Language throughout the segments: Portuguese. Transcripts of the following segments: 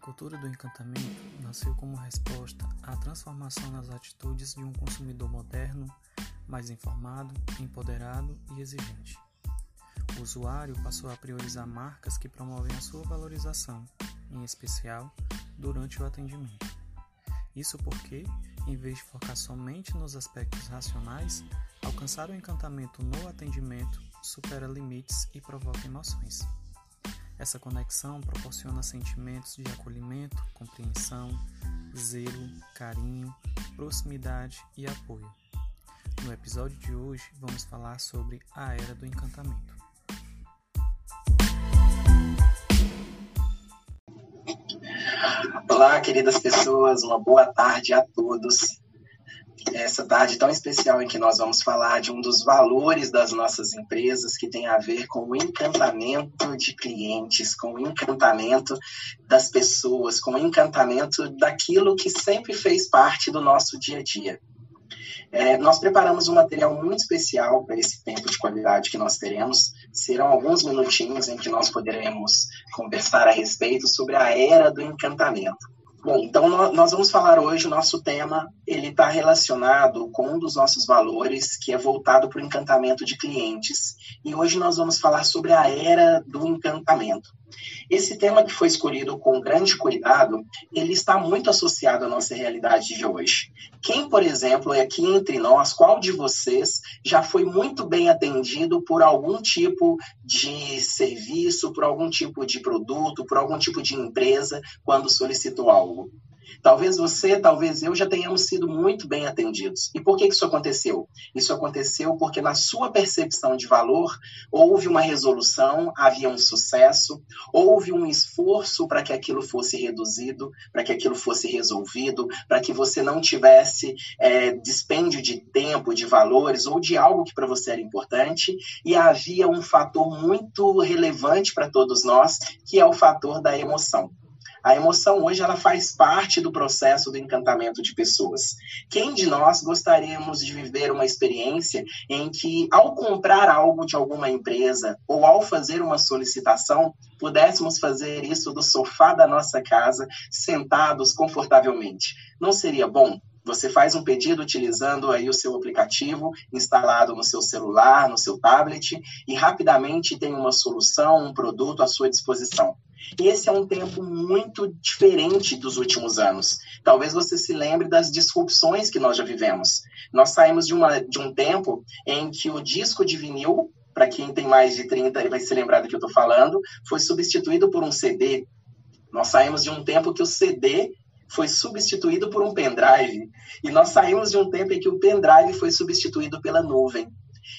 cultura do encantamento nasceu como resposta à transformação nas atitudes de um consumidor moderno, mais informado, empoderado e exigente. O usuário passou a priorizar marcas que promovem a sua valorização, em especial durante o atendimento. Isso porque, em vez de focar somente nos aspectos racionais, alcançar o encantamento no atendimento supera limites e provoca emoções. Essa conexão proporciona sentimentos de acolhimento, compreensão, zelo, carinho, proximidade e apoio. No episódio de hoje, vamos falar sobre a Era do Encantamento. Olá, queridas pessoas, uma boa tarde a todos essa tarde tão especial em que nós vamos falar de um dos valores das nossas empresas que tem a ver com o encantamento de clientes, com o encantamento das pessoas, com o encantamento daquilo que sempre fez parte do nosso dia a dia. É, nós preparamos um material muito especial para esse tempo de qualidade que nós teremos. Serão alguns minutinhos em que nós poderemos conversar a respeito sobre a era do encantamento. Bom, então nós vamos falar hoje, o nosso tema, ele está relacionado com um dos nossos valores, que é voltado para o encantamento de clientes. E hoje nós vamos falar sobre a era do encantamento. Esse tema que foi escolhido com grande cuidado, ele está muito associado à nossa realidade de hoje. Quem, por exemplo, é aqui entre nós, qual de vocês já foi muito bem atendido por algum tipo de serviço, por algum tipo de produto, por algum tipo de empresa quando solicitou algo? Talvez você, talvez eu já tenhamos sido muito bem atendidos. E por que isso aconteceu? Isso aconteceu porque, na sua percepção de valor, houve uma resolução, havia um sucesso, houve um esforço para que aquilo fosse reduzido, para que aquilo fosse resolvido, para que você não tivesse é, dispêndio de tempo, de valores ou de algo que para você era importante. E havia um fator muito relevante para todos nós, que é o fator da emoção. A emoção hoje ela faz parte do processo do encantamento de pessoas. Quem de nós gostaríamos de viver uma experiência em que, ao comprar algo de alguma empresa ou ao fazer uma solicitação, pudéssemos fazer isso do sofá da nossa casa, sentados confortavelmente? Não seria bom? Você faz um pedido utilizando aí o seu aplicativo instalado no seu celular, no seu tablet, e rapidamente tem uma solução, um produto à sua disposição. Esse é um tempo muito diferente dos últimos anos. Talvez você se lembre das disrupções que nós já vivemos. Nós saímos de, uma, de um tempo em que o disco de vinil, para quem tem mais de 30 vai se lembrar do que eu estou falando, foi substituído por um CD. Nós saímos de um tempo que o CD foi substituído por um pendrive. E nós saímos de um tempo em que o pendrive foi substituído pela nuvem.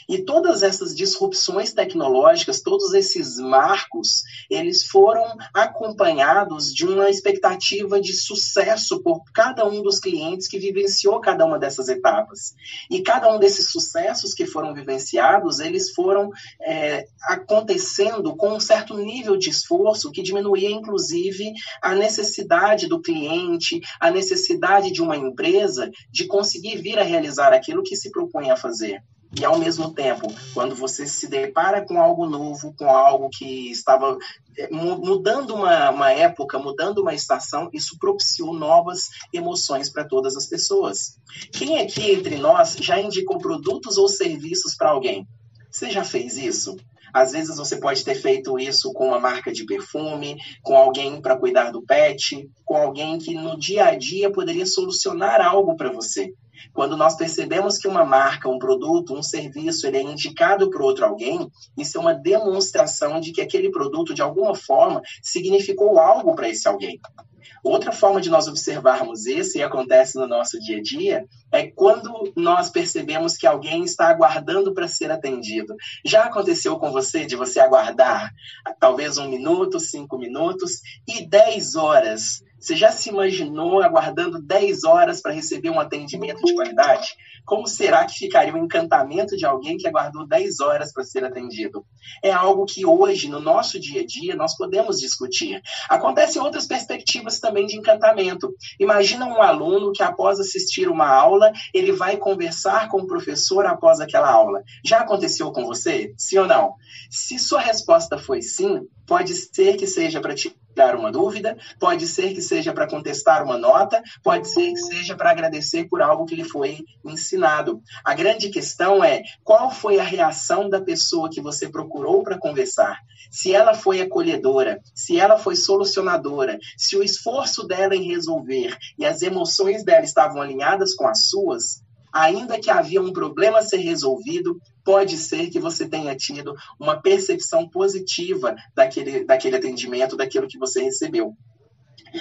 E todas essas disrupções tecnológicas, todos esses marcos, eles foram acompanhados de uma expectativa de sucesso por cada um dos clientes que vivenciou cada uma dessas etapas. E cada um desses sucessos que foram vivenciados, eles foram é, acontecendo com um certo nível de esforço que diminuía, inclusive, a necessidade do cliente, a necessidade de uma empresa de conseguir vir a realizar aquilo que se propunha a fazer. E ao mesmo tempo, quando você se depara com algo novo, com algo que estava é, mudando uma, uma época, mudando uma estação, isso propiciou novas emoções para todas as pessoas. Quem aqui entre nós já indicou produtos ou serviços para alguém? Você já fez isso? Às vezes você pode ter feito isso com uma marca de perfume, com alguém para cuidar do pet, com alguém que no dia a dia poderia solucionar algo para você. Quando nós percebemos que uma marca, um produto, um serviço, ele é indicado por outro alguém, isso é uma demonstração de que aquele produto, de alguma forma, significou algo para esse alguém. Outra forma de nós observarmos isso, e acontece no nosso dia a dia, é quando nós percebemos que alguém está aguardando para ser atendido. Já aconteceu com você de você aguardar talvez um minuto, cinco minutos e dez horas você já se imaginou aguardando 10 horas para receber um atendimento de qualidade? Como será que ficaria o encantamento de alguém que aguardou 10 horas para ser atendido? É algo que hoje, no nosso dia a dia, nós podemos discutir. Acontecem outras perspectivas também de encantamento. Imagina um aluno que, após assistir uma aula, ele vai conversar com o professor após aquela aula. Já aconteceu com você? Sim ou não? Se sua resposta foi sim, Pode ser que seja para tirar uma dúvida, pode ser que seja para contestar uma nota, pode ser que seja para agradecer por algo que lhe foi ensinado. A grande questão é qual foi a reação da pessoa que você procurou para conversar. Se ela foi acolhedora, se ela foi solucionadora, se o esforço dela em resolver e as emoções dela estavam alinhadas com as suas, ainda que havia um problema a ser resolvido, pode ser que você tenha tido uma percepção positiva daquele, daquele atendimento, daquilo que você recebeu.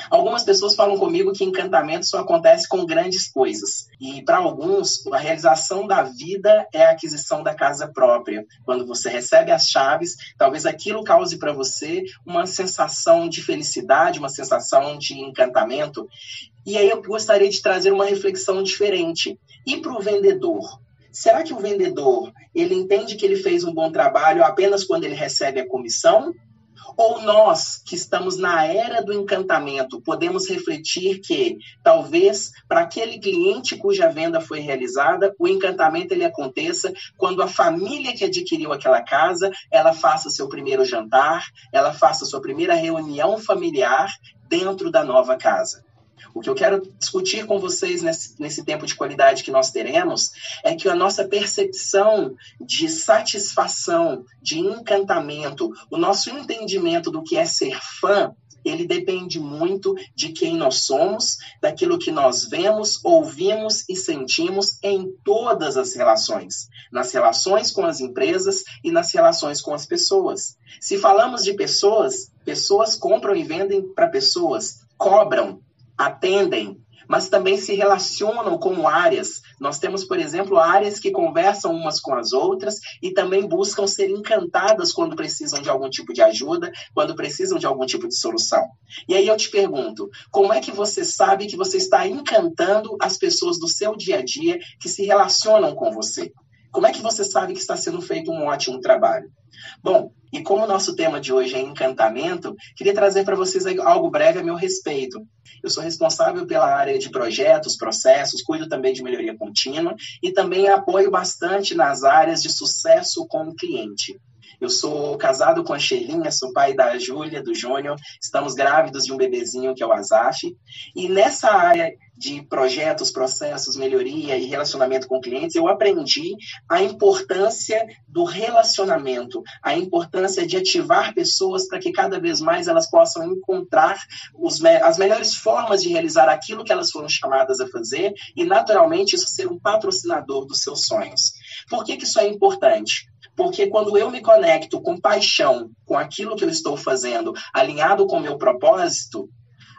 Algumas pessoas falam comigo que encantamento só acontece com grandes coisas. E para alguns, a realização da vida é a aquisição da casa própria. Quando você recebe as chaves, talvez aquilo cause para você uma sensação de felicidade, uma sensação de encantamento. E aí eu gostaria de trazer uma reflexão diferente. E para o vendedor? Será que o vendedor ele entende que ele fez um bom trabalho apenas quando ele recebe a comissão? Ou nós, que estamos na era do encantamento, podemos refletir que talvez para aquele cliente cuja venda foi realizada, o encantamento ele aconteça quando a família que adquiriu aquela casa, ela faça seu primeiro jantar, ela faça sua primeira reunião familiar dentro da nova casa. O que eu quero discutir com vocês nesse, nesse tempo de qualidade que nós teremos é que a nossa percepção de satisfação, de encantamento, o nosso entendimento do que é ser fã, ele depende muito de quem nós somos, daquilo que nós vemos, ouvimos e sentimos em todas as relações, nas relações com as empresas e nas relações com as pessoas. Se falamos de pessoas, pessoas compram e vendem para pessoas, cobram, atendem, mas também se relacionam como áreas. Nós temos, por exemplo, áreas que conversam umas com as outras e também buscam ser encantadas quando precisam de algum tipo de ajuda, quando precisam de algum tipo de solução. E aí eu te pergunto, como é que você sabe que você está encantando as pessoas do seu dia a dia que se relacionam com você? Como é que você sabe que está sendo feito um ótimo trabalho? Bom, e como o nosso tema de hoje é encantamento, queria trazer para vocês algo breve a meu respeito. Eu sou responsável pela área de projetos, processos, cuido também de melhoria contínua e também apoio bastante nas áreas de sucesso com o cliente. Eu sou casado com a Sherlinha, sou pai da Júlia, do Júnior, estamos grávidos de um bebezinho que é o Azaf. E nessa área de projetos, processos, melhoria e relacionamento com clientes, eu aprendi a importância do relacionamento, a importância de ativar pessoas para que cada vez mais elas possam encontrar os, as melhores formas de realizar aquilo que elas foram chamadas a fazer e, naturalmente, isso ser um patrocinador dos seus sonhos. Por que, que isso é importante? Porque quando eu me conecto com paixão com aquilo que eu estou fazendo, alinhado com o meu propósito,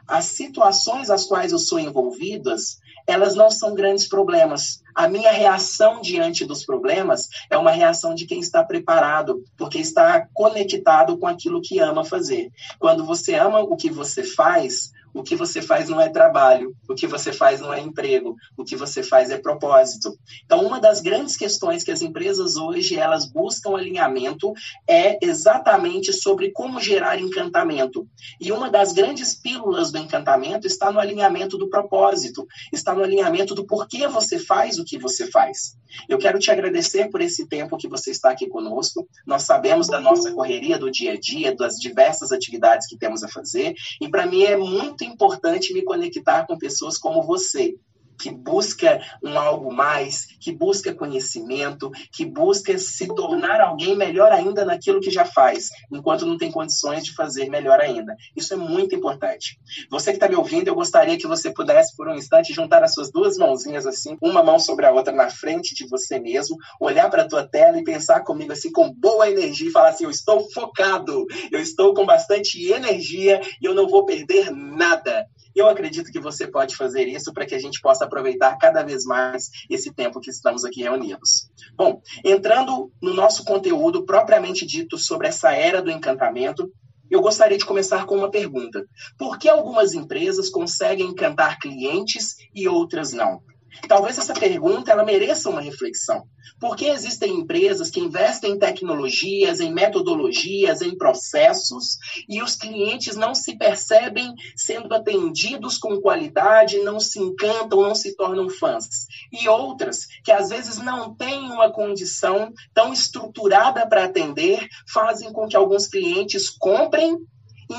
as situações às quais eu sou envolvidas, elas não são grandes problemas. A minha reação diante dos problemas é uma reação de quem está preparado, porque está conectado com aquilo que ama fazer. Quando você ama o que você faz, o que você faz não é trabalho, o que você faz não é emprego, o que você faz é propósito. Então, uma das grandes questões que as empresas hoje elas buscam alinhamento é exatamente sobre como gerar encantamento. E uma das grandes pílulas do encantamento está no alinhamento do propósito, está no alinhamento do porquê você faz o que você faz. Eu quero te agradecer por esse tempo que você está aqui conosco. Nós sabemos da nossa correria do dia a dia, das diversas atividades que temos a fazer, e para mim é muito muito importante me conectar com pessoas como você, que busca um algo mais, que busca conhecimento, que busca se tornar alguém melhor ainda naquilo que já faz, enquanto não tem condições de fazer melhor ainda. Isso é muito importante. Você que está me ouvindo, eu gostaria que você pudesse, por um instante, juntar as suas duas mãozinhas assim, uma mão sobre a outra na frente de você mesmo, olhar para a tua tela e pensar comigo assim com boa energia e falar assim: eu estou focado, eu estou com bastante energia e eu não vou perder nada. Eu acredito que você pode fazer isso para que a gente possa aproveitar cada vez mais esse tempo que estamos aqui reunidos. Bom, entrando no nosso conteúdo propriamente dito sobre essa era do encantamento, eu gostaria de começar com uma pergunta. Por que algumas empresas conseguem encantar clientes e outras não? Talvez essa pergunta ela mereça uma reflexão. Por que existem empresas que investem em tecnologias, em metodologias, em processos, e os clientes não se percebem sendo atendidos com qualidade, não se encantam, não se tornam fãs? E outras que às vezes não têm uma condição tão estruturada para atender, fazem com que alguns clientes comprem,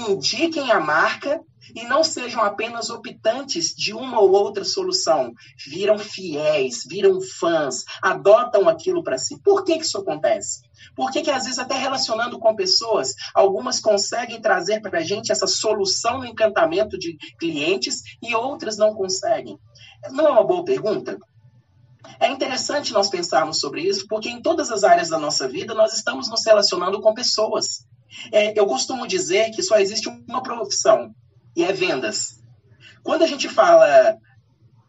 indiquem a marca e não sejam apenas optantes de uma ou outra solução, viram fiéis, viram fãs, adotam aquilo para si. Por que, que isso acontece? Por que, que, às vezes, até relacionando com pessoas, algumas conseguem trazer para a gente essa solução no encantamento de clientes e outras não conseguem? Não é uma boa pergunta? É interessante nós pensarmos sobre isso, porque em todas as áreas da nossa vida nós estamos nos relacionando com pessoas. É, eu costumo dizer que só existe uma profissão, e é vendas. Quando a gente fala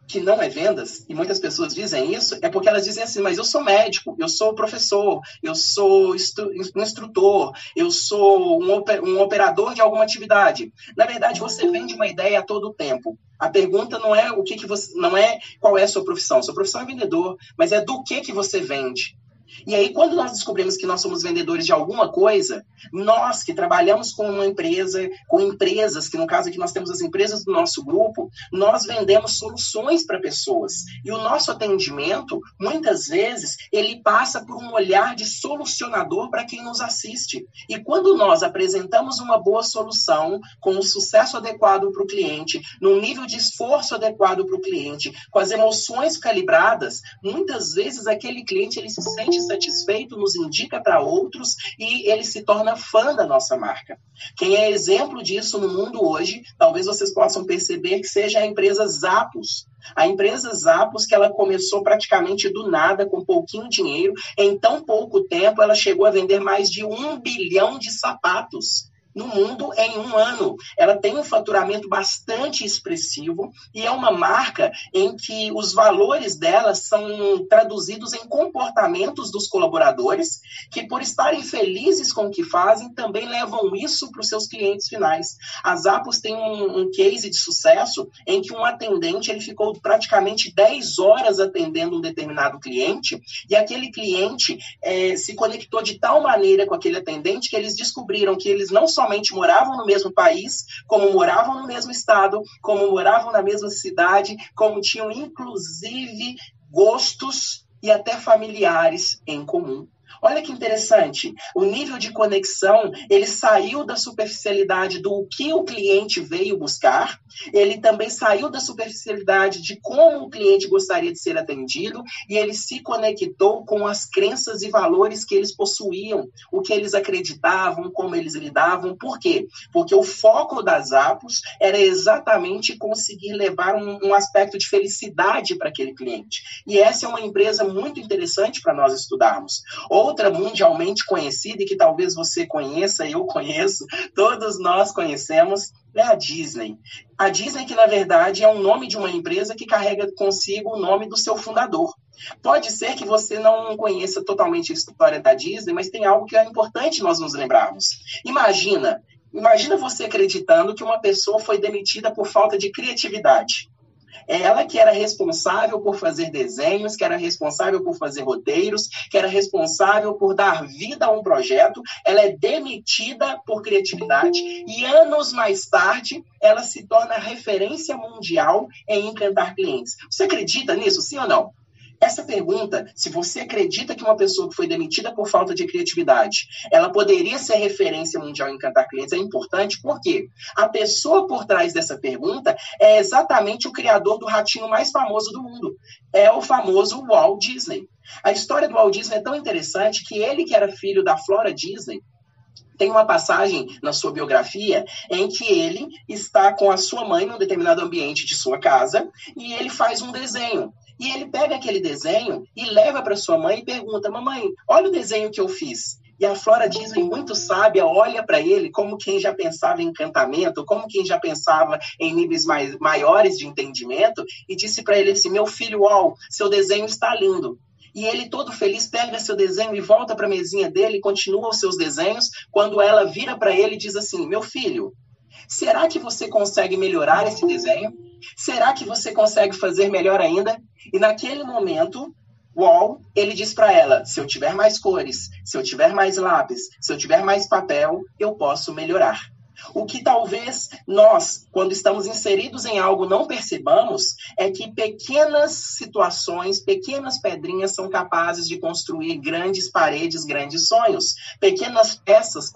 que não é vendas, e muitas pessoas dizem isso, é porque elas dizem assim, mas eu sou médico, eu sou professor, eu sou instrutor, eu sou um operador de alguma atividade. Na verdade, você vende uma ideia a todo tempo. A pergunta não é o que, que você, não é qual é a sua profissão. Sua profissão é vendedor, mas é do que que você vende. E aí, quando nós descobrimos que nós somos vendedores de alguma coisa, nós que trabalhamos com uma empresa, com empresas, que no caso aqui nós temos as empresas do nosso grupo, nós vendemos soluções para pessoas. E o nosso atendimento, muitas vezes, ele passa por um olhar de solucionador para quem nos assiste. E quando nós apresentamos uma boa solução, com o um sucesso adequado para o cliente, num nível de esforço adequado para o cliente, com as emoções calibradas, muitas vezes aquele cliente ele se sente satisfeito, nos indica para outros e ele se torna fã da nossa marca. Quem é exemplo disso no mundo hoje, talvez vocês possam perceber que seja a empresa Zappos. A empresa Zappos, que ela começou praticamente do nada, com pouquinho dinheiro, em tão pouco tempo ela chegou a vender mais de um bilhão de sapatos no mundo em um ano. Ela tem um faturamento bastante expressivo e é uma marca em que os valores dela são traduzidos em comportamentos dos colaboradores, que por estarem felizes com o que fazem, também levam isso para os seus clientes finais. A Zappos tem um, um, case de sucesso em que um atendente ele ficou praticamente 10 horas atendendo um determinado cliente e aquele cliente é, se conectou de tal maneira com aquele atendente que eles descobriram que eles não só somente moravam no mesmo país, como moravam no mesmo estado, como moravam na mesma cidade, como tinham inclusive gostos e até familiares em comum. Olha que interessante, o nível de conexão, ele saiu da superficialidade do que o cliente veio buscar, ele também saiu da superficialidade de como o cliente gostaria de ser atendido e ele se conectou com as crenças e valores que eles possuíam, o que eles acreditavam, como eles lidavam. Por quê? Porque o foco das Apos era exatamente conseguir levar um, um aspecto de felicidade para aquele cliente. E essa é uma empresa muito interessante para nós estudarmos. Ou outra mundialmente conhecida e que talvez você conheça, eu conheço, todos nós conhecemos, é a Disney. A Disney, que na verdade é um nome de uma empresa que carrega consigo o nome do seu fundador. Pode ser que você não conheça totalmente a história da Disney, mas tem algo que é importante nós nos lembrarmos. Imagina, imagina você acreditando que uma pessoa foi demitida por falta de criatividade. Ela que era responsável por fazer desenhos, que era responsável por fazer roteiros, que era responsável por dar vida a um projeto, ela é demitida por criatividade e anos mais tarde ela se torna referência mundial em encantar clientes. Você acredita nisso, sim ou não? Essa pergunta, se você acredita que uma pessoa que foi demitida por falta de criatividade, ela poderia ser referência mundial em encantar clientes, é importante porque a pessoa por trás dessa pergunta é exatamente o criador do ratinho mais famoso do mundo. É o famoso Walt Disney. A história do Walt Disney é tão interessante que ele, que era filho da Flora Disney, tem uma passagem na sua biografia em que ele está com a sua mãe num determinado ambiente de sua casa e ele faz um desenho. E ele pega aquele desenho e leva para sua mãe e pergunta: Mamãe, olha o desenho que eu fiz. E a Flora Disney, muito sábia, olha para ele como quem já pensava em encantamento, como quem já pensava em níveis mais, maiores de entendimento, e disse para ele assim: Meu filho, uau, seu desenho está lindo. E ele, todo feliz, pega seu desenho e volta para a mesinha dele, continua os seus desenhos, quando ela vira para ele e diz assim: Meu filho, Será que você consegue melhorar esse desenho? Será que você consegue fazer melhor ainda? E naquele momento, Wall, ele diz para ela: se eu tiver mais cores, se eu tiver mais lápis, se eu tiver mais papel, eu posso melhorar. O que talvez nós, quando estamos inseridos em algo, não percebamos é que pequenas situações, pequenas pedrinhas são capazes de construir grandes paredes, grandes sonhos. Pequenas peças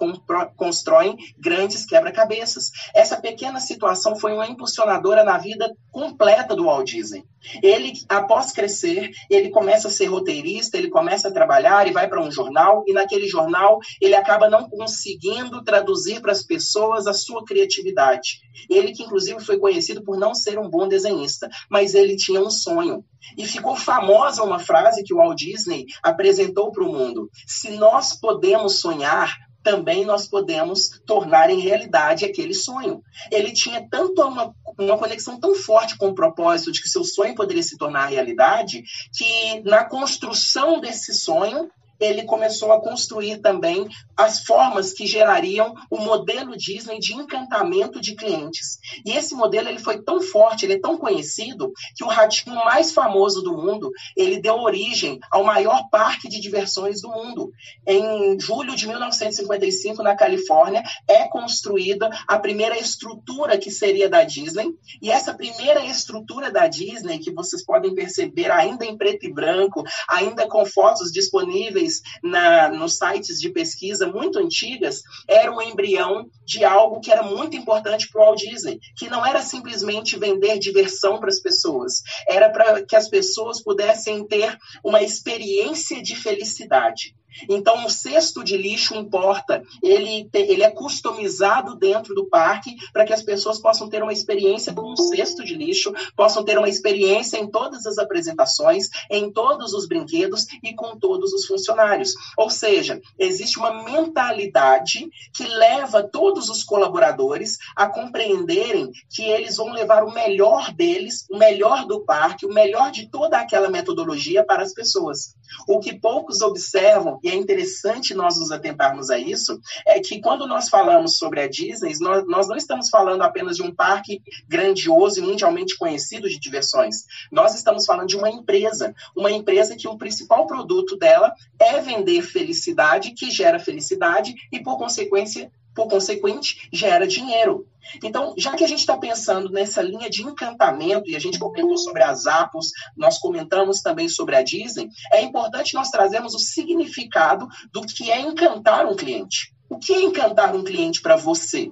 constroem grandes quebra-cabeças. Essa pequena situação foi uma impulsionadora na vida completa do Walt Disney. Ele, após crescer, ele começa a ser roteirista, ele começa a trabalhar e vai para um jornal, e naquele jornal ele acaba não conseguindo traduzir para as pessoas a sua criatividade. Ele que inclusive foi conhecido por não ser um bom desenhista, mas ele tinha um sonho. E ficou famosa uma frase que o Walt Disney apresentou para o mundo: se nós podemos sonhar, também nós podemos tornar em realidade aquele sonho. Ele tinha tanto uma, uma conexão tão forte com o propósito de que seu sonho poderia se tornar realidade, que na construção desse sonho, ele começou a construir também as formas que gerariam o modelo Disney de encantamento de clientes. E esse modelo ele foi tão forte, ele é tão conhecido, que o ratinho mais famoso do mundo, ele deu origem ao maior parque de diversões do mundo. Em julho de 1955, na Califórnia, é construída a primeira estrutura que seria da Disney, e essa primeira estrutura da Disney, que vocês podem perceber ainda em preto e branco, ainda com fotos disponíveis na, nos sites de pesquisa muito antigas, era um embrião de algo que era muito importante para o Walt Disney, que não era simplesmente vender diversão para as pessoas, era para que as pessoas pudessem ter uma experiência de felicidade. Então, o cesto de lixo importa, ele, ele é customizado dentro do parque para que as pessoas possam ter uma experiência com um cesto de lixo, possam ter uma experiência em todas as apresentações, em todos os brinquedos e com todos os funcionários. Ou seja, existe uma mentalidade que leva todos os colaboradores a compreenderem que eles vão levar o melhor deles, o melhor do parque, o melhor de toda aquela metodologia para as pessoas. O que poucos observam, e é interessante nós nos atentarmos a isso, é que quando nós falamos sobre a Disney, nós, nós não estamos falando apenas de um parque grandioso e mundialmente conhecido de diversões. Nós estamos falando de uma empresa, uma empresa que o principal produto dela é vender felicidade, que gera felicidade e, por consequência, por consequente, gera dinheiro. Então, já que a gente está pensando nessa linha de encantamento, e a gente comentou sobre as Apples, nós comentamos também sobre a Disney, é importante nós trazermos o significado do que é encantar um cliente. O que é encantar um cliente para você?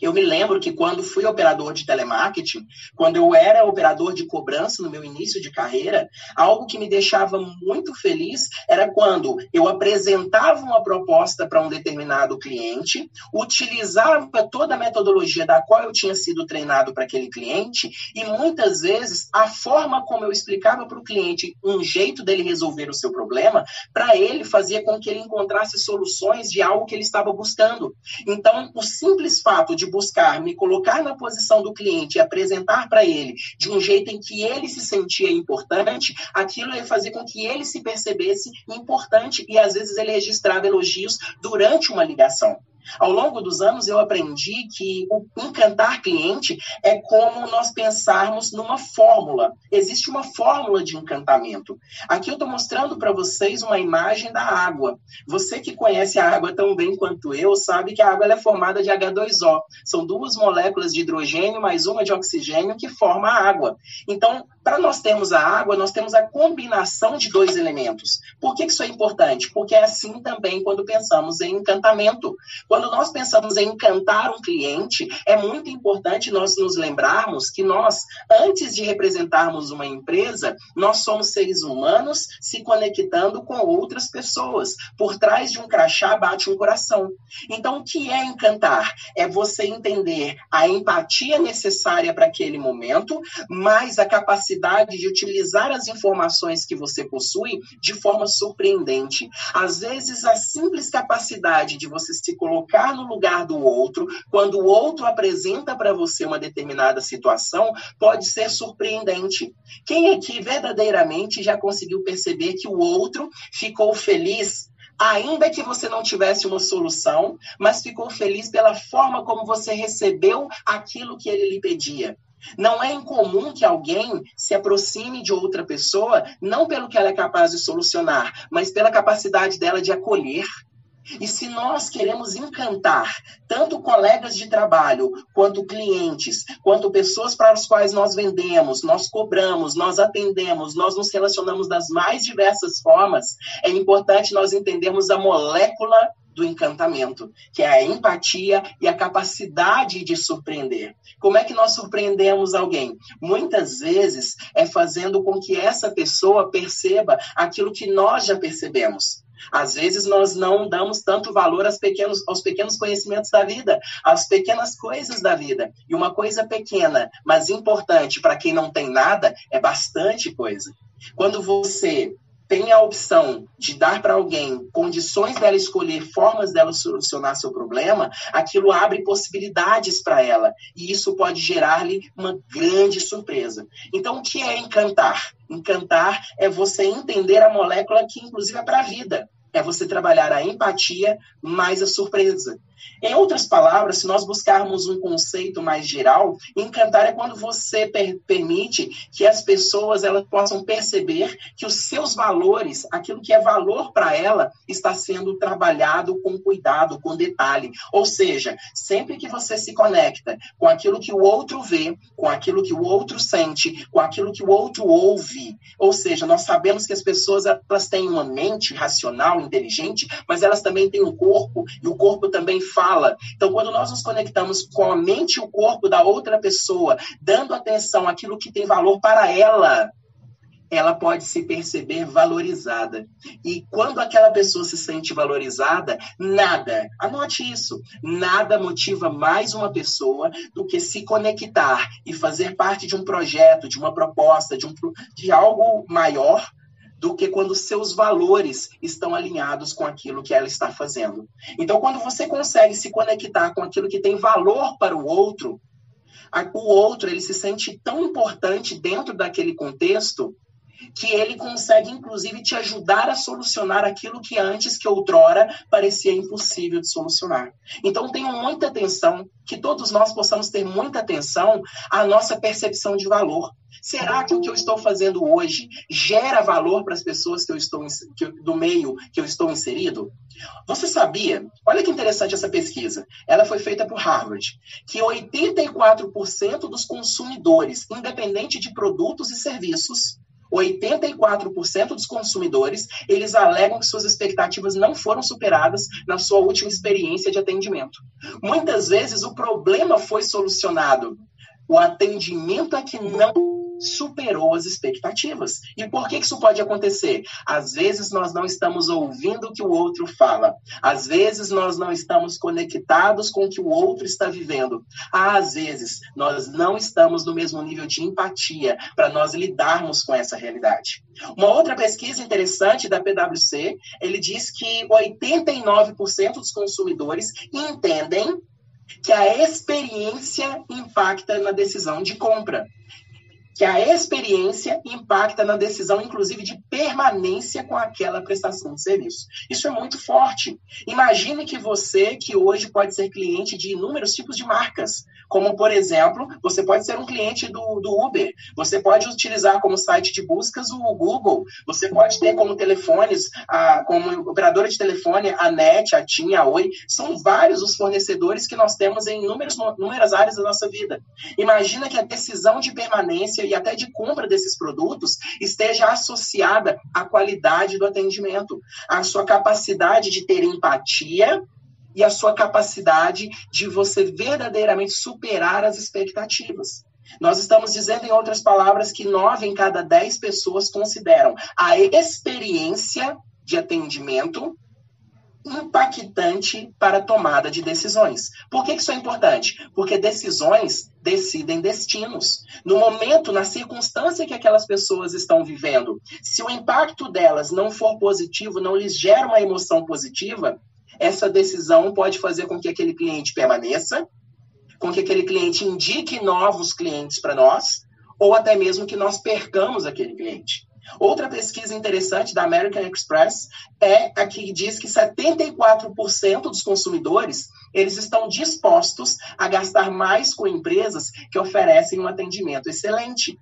Eu me lembro que quando fui operador de telemarketing, quando eu era operador de cobrança no meu início de carreira, algo que me deixava muito feliz era quando eu apresentava uma proposta para um determinado cliente, utilizava toda a metodologia da qual eu tinha sido treinado para aquele cliente e muitas vezes a forma como eu explicava para o cliente um jeito dele resolver o seu problema, para ele fazia com que ele encontrasse soluções de algo que ele estava buscando. Então, o simples fato de buscar me colocar na posição do cliente e apresentar para ele de um jeito em que ele se sentia importante, aquilo ia fazer com que ele se percebesse importante e às vezes ele registrava elogios durante uma ligação. Ao longo dos anos, eu aprendi que o encantar cliente é como nós pensarmos numa fórmula. Existe uma fórmula de encantamento. Aqui eu estou mostrando para vocês uma imagem da água. Você que conhece a água tão bem quanto eu, sabe que a água é formada de H2O. São duas moléculas de hidrogênio mais uma de oxigênio que forma a água. Então, para nós termos a água, nós temos a combinação de dois elementos. Por que isso é importante? Porque é assim também quando pensamos em encantamento. Quando nós pensamos em encantar um cliente, é muito importante nós nos lembrarmos que nós, antes de representarmos uma empresa, nós somos seres humanos se conectando com outras pessoas. Por trás de um crachá bate um coração. Então, o que é encantar? É você entender a empatia necessária para aquele momento, mais a capacidade de utilizar as informações que você possui de forma surpreendente. Às vezes, a simples capacidade de você se colocar no lugar do outro, quando o outro apresenta para você uma determinada situação, pode ser surpreendente. Quem aqui verdadeiramente já conseguiu perceber que o outro ficou feliz ainda que você não tivesse uma solução, mas ficou feliz pela forma como você recebeu aquilo que ele lhe pedia. Não é incomum que alguém se aproxime de outra pessoa, não pelo que ela é capaz de solucionar, mas pela capacidade dela de acolher, e se nós queremos encantar tanto colegas de trabalho, quanto clientes, quanto pessoas para as quais nós vendemos, nós cobramos, nós atendemos, nós nos relacionamos das mais diversas formas, é importante nós entendermos a molécula do encantamento, que é a empatia e a capacidade de surpreender. Como é que nós surpreendemos alguém? Muitas vezes é fazendo com que essa pessoa perceba aquilo que nós já percebemos. Às vezes nós não damos tanto valor aos pequenos, aos pequenos conhecimentos da vida, às pequenas coisas da vida. E uma coisa pequena, mas importante para quem não tem nada, é bastante coisa. Quando você tem a opção de dar para alguém condições dela escolher formas dela solucionar seu problema, aquilo abre possibilidades para ela e isso pode gerar-lhe uma grande surpresa. Então, o que é encantar? Encantar é você entender a molécula que, inclusive, é para a vida. É você trabalhar a empatia mais a surpresa. Em outras palavras, se nós buscarmos um conceito mais geral, encantar é quando você per permite que as pessoas elas possam perceber que os seus valores, aquilo que é valor para ela, está sendo trabalhado com cuidado, com detalhe. Ou seja, sempre que você se conecta com aquilo que o outro vê, com aquilo que o outro sente, com aquilo que o outro ouve, ou seja, nós sabemos que as pessoas elas têm uma mente racional, inteligente, mas elas também têm um corpo e o corpo também fala. Então, quando nós nos conectamos com a mente e o corpo da outra pessoa, dando atenção àquilo que tem valor para ela, ela pode se perceber valorizada. E quando aquela pessoa se sente valorizada, nada, anote isso, nada motiva mais uma pessoa do que se conectar e fazer parte de um projeto, de uma proposta, de, um, de algo maior do que quando seus valores estão alinhados com aquilo que ela está fazendo. Então, quando você consegue se conectar com aquilo que tem valor para o outro, o outro ele se sente tão importante dentro daquele contexto que ele consegue, inclusive, te ajudar a solucionar aquilo que antes, que outrora, parecia impossível de solucionar. Então, tenham muita atenção, que todos nós possamos ter muita atenção à nossa percepção de valor. Será que o que eu estou fazendo hoje gera valor para as pessoas que eu estou que, do meio que eu estou inserido? Você sabia? Olha que interessante essa pesquisa. Ela foi feita por Harvard, que 84% dos consumidores, independente de produtos e serviços, 84% dos consumidores, eles alegam que suas expectativas não foram superadas na sua última experiência de atendimento. Muitas vezes o problema foi solucionado, o atendimento é que não superou as expectativas. E por que isso pode acontecer? Às vezes nós não estamos ouvindo o que o outro fala. Às vezes nós não estamos conectados com o que o outro está vivendo. Às vezes nós não estamos no mesmo nível de empatia para nós lidarmos com essa realidade. Uma outra pesquisa interessante da PwC, ele diz que 89% dos consumidores entendem que a experiência impacta na decisão de compra que a experiência impacta na decisão, inclusive, de permanência com aquela prestação de serviço. Isso é muito forte. Imagine que você, que hoje pode ser cliente de inúmeros tipos de marcas, como, por exemplo, você pode ser um cliente do, do Uber, você pode utilizar como site de buscas o Google, você pode ter como telefones, a, como operadora de telefone a NET, a TIM, a Oi, são vários os fornecedores que nós temos em inúmeras, inúmeras áreas da nossa vida. Imagina que a decisão de permanência e até de compra desses produtos esteja associada à qualidade do atendimento, à sua capacidade de ter empatia e a sua capacidade de você verdadeiramente superar as expectativas. Nós estamos dizendo, em outras palavras, que nove em cada dez pessoas consideram a experiência de atendimento impactante para a tomada de decisões. Por que isso é importante? Porque decisões decidem destinos. No momento, na circunstância que aquelas pessoas estão vivendo, se o impacto delas não for positivo, não lhes gera uma emoção positiva, essa decisão pode fazer com que aquele cliente permaneça, com que aquele cliente indique novos clientes para nós, ou até mesmo que nós percamos aquele cliente. Outra pesquisa interessante da American Express é a que diz que 74% dos consumidores eles estão dispostos a gastar mais com empresas que oferecem um atendimento excelente.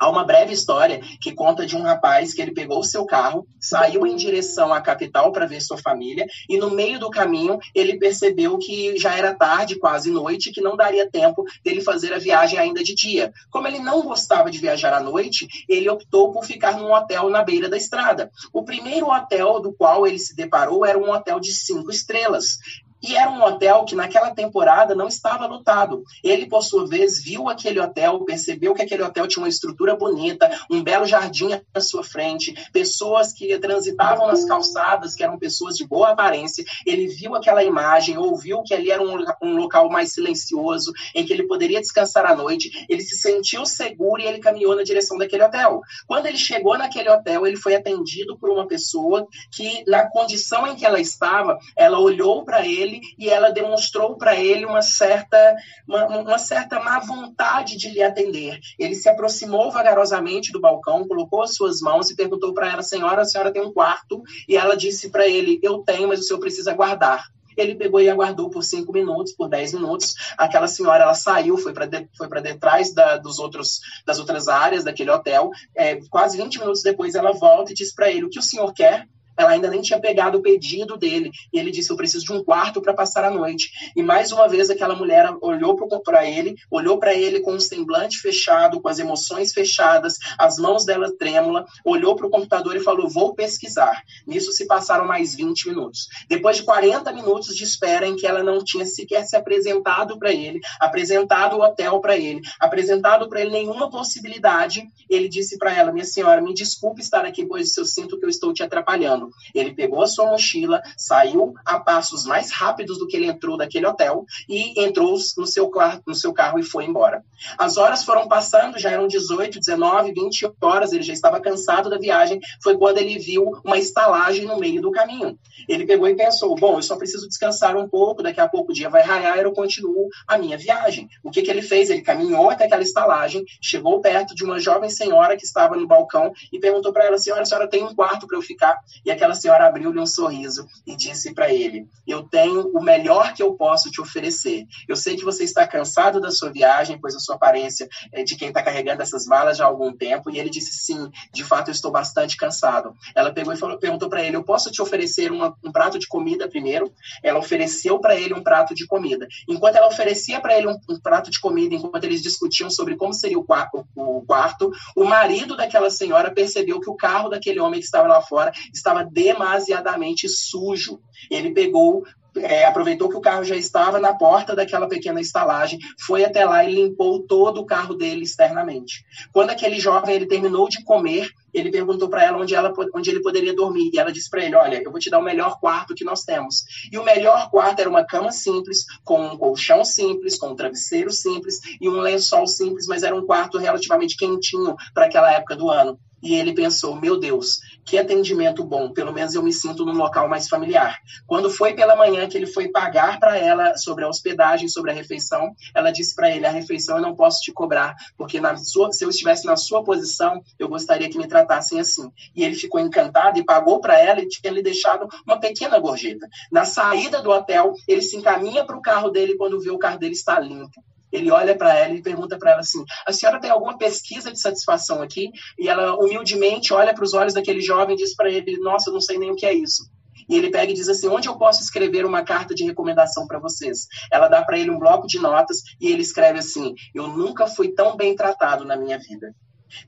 Há uma breve história que conta de um rapaz que ele pegou o seu carro, saiu em direção à capital para ver sua família e no meio do caminho ele percebeu que já era tarde, quase noite, que não daria tempo dele fazer a viagem ainda de dia. Como ele não gostava de viajar à noite, ele optou por ficar num hotel na beira da estrada. O primeiro hotel do qual ele se deparou era um hotel de cinco estrelas. E era um hotel que naquela temporada não estava lotado. Ele, por sua vez, viu aquele hotel, percebeu que aquele hotel tinha uma estrutura bonita, um belo jardim à sua frente, pessoas que transitavam nas calçadas, que eram pessoas de boa aparência. Ele viu aquela imagem, ouviu que ali era um, um local mais silencioso, em que ele poderia descansar à noite. Ele se sentiu seguro e ele caminhou na direção daquele hotel. Quando ele chegou naquele hotel, ele foi atendido por uma pessoa que, na condição em que ela estava, ela olhou para ele ele e ela demonstrou para ele uma certa, uma, uma, certa má vontade de lhe atender. Ele se aproximou vagarosamente do balcão, colocou as suas mãos e perguntou para ela: Senhora, a senhora tem um quarto? E ela disse para ele: Eu tenho, mas o senhor precisa guardar. Ele pegou e aguardou por cinco minutos, por dez minutos. Aquela senhora ela saiu, foi para foi para detrás da, dos outros, das outras áreas daquele hotel. É, quase 20 minutos depois ela volta e diz para ele: O que o senhor quer? Ela ainda nem tinha pegado o pedido dele. E ele disse: Eu preciso de um quarto para passar a noite. E mais uma vez aquela mulher olhou para ele, olhou para ele com o um semblante fechado, com as emoções fechadas, as mãos dela trêmula, olhou para o computador e falou: Vou pesquisar. Nisso se passaram mais 20 minutos. Depois de 40 minutos de espera em que ela não tinha sequer se apresentado para ele, apresentado o hotel para ele, apresentado para ele nenhuma possibilidade, ele disse para ela: Minha senhora, me desculpe estar aqui, pois eu sinto que eu estou te atrapalhando. Ele pegou a sua mochila, saiu a passos mais rápidos do que ele entrou daquele hotel e entrou no seu, no seu carro e foi embora. As horas foram passando, já eram 18, 19, 20 horas, ele já estava cansado da viagem. Foi quando ele viu uma estalagem no meio do caminho. Ele pegou e pensou: bom, eu só preciso descansar um pouco, daqui a pouco o dia vai raiar eu continuo a minha viagem. O que, que ele fez? Ele caminhou até aquela estalagem, chegou perto de uma jovem senhora que estava no balcão e perguntou para ela: senhora, a senhora tem um quarto para eu ficar? E aquela senhora abriu-lhe um sorriso e disse para ele: Eu tenho o melhor que eu posso te oferecer. Eu sei que você está cansado da sua viagem, pois a sua aparência é de quem está carregando essas malas já há algum tempo. E ele disse: Sim, de fato eu estou bastante cansado. Ela pegou e falou, perguntou para ele: Eu posso te oferecer uma, um prato de comida primeiro? Ela ofereceu para ele um prato de comida. Enquanto ela oferecia para ele um, um, prato de comida, enquanto eles discutiam sobre como seria o quarto, o quarto, o marido daquela senhora percebeu que o carro daquele homem que estava lá fora estava demasiadamente sujo. Ele pegou é, aproveitou que o carro já estava na porta daquela pequena estalagem, foi até lá e limpou todo o carro dele externamente. Quando aquele jovem ele terminou de comer, ele perguntou para ela onde, ela onde ele poderia dormir. E ela disse para ele: Olha, eu vou te dar o melhor quarto que nós temos. E o melhor quarto era uma cama simples, com um colchão simples, com um travesseiro simples e um lençol simples, mas era um quarto relativamente quentinho para aquela época do ano. E ele pensou: Meu Deus, que atendimento bom, pelo menos eu me sinto num local mais familiar. Quando foi pela manhã que ele foi pagar para ela sobre a hospedagem, sobre a refeição, ela disse para ele: a refeição eu não posso te cobrar, porque sua, se eu estivesse na sua posição, eu gostaria que me tratassem assim. E ele ficou encantado e pagou para ela e tinha lhe deixado uma pequena gorjeta. Na saída do hotel, ele se encaminha para o carro dele quando vê o carro dele está limpo ele olha para ela e pergunta para ela assim: a senhora tem alguma pesquisa de satisfação aqui? E ela humildemente olha para os olhos daquele jovem e diz para ele: nossa, eu não sei nem o que é isso. E ele pega e diz assim: onde eu posso escrever uma carta de recomendação para vocês? Ela dá para ele um bloco de notas e ele escreve assim: eu nunca fui tão bem tratado na minha vida.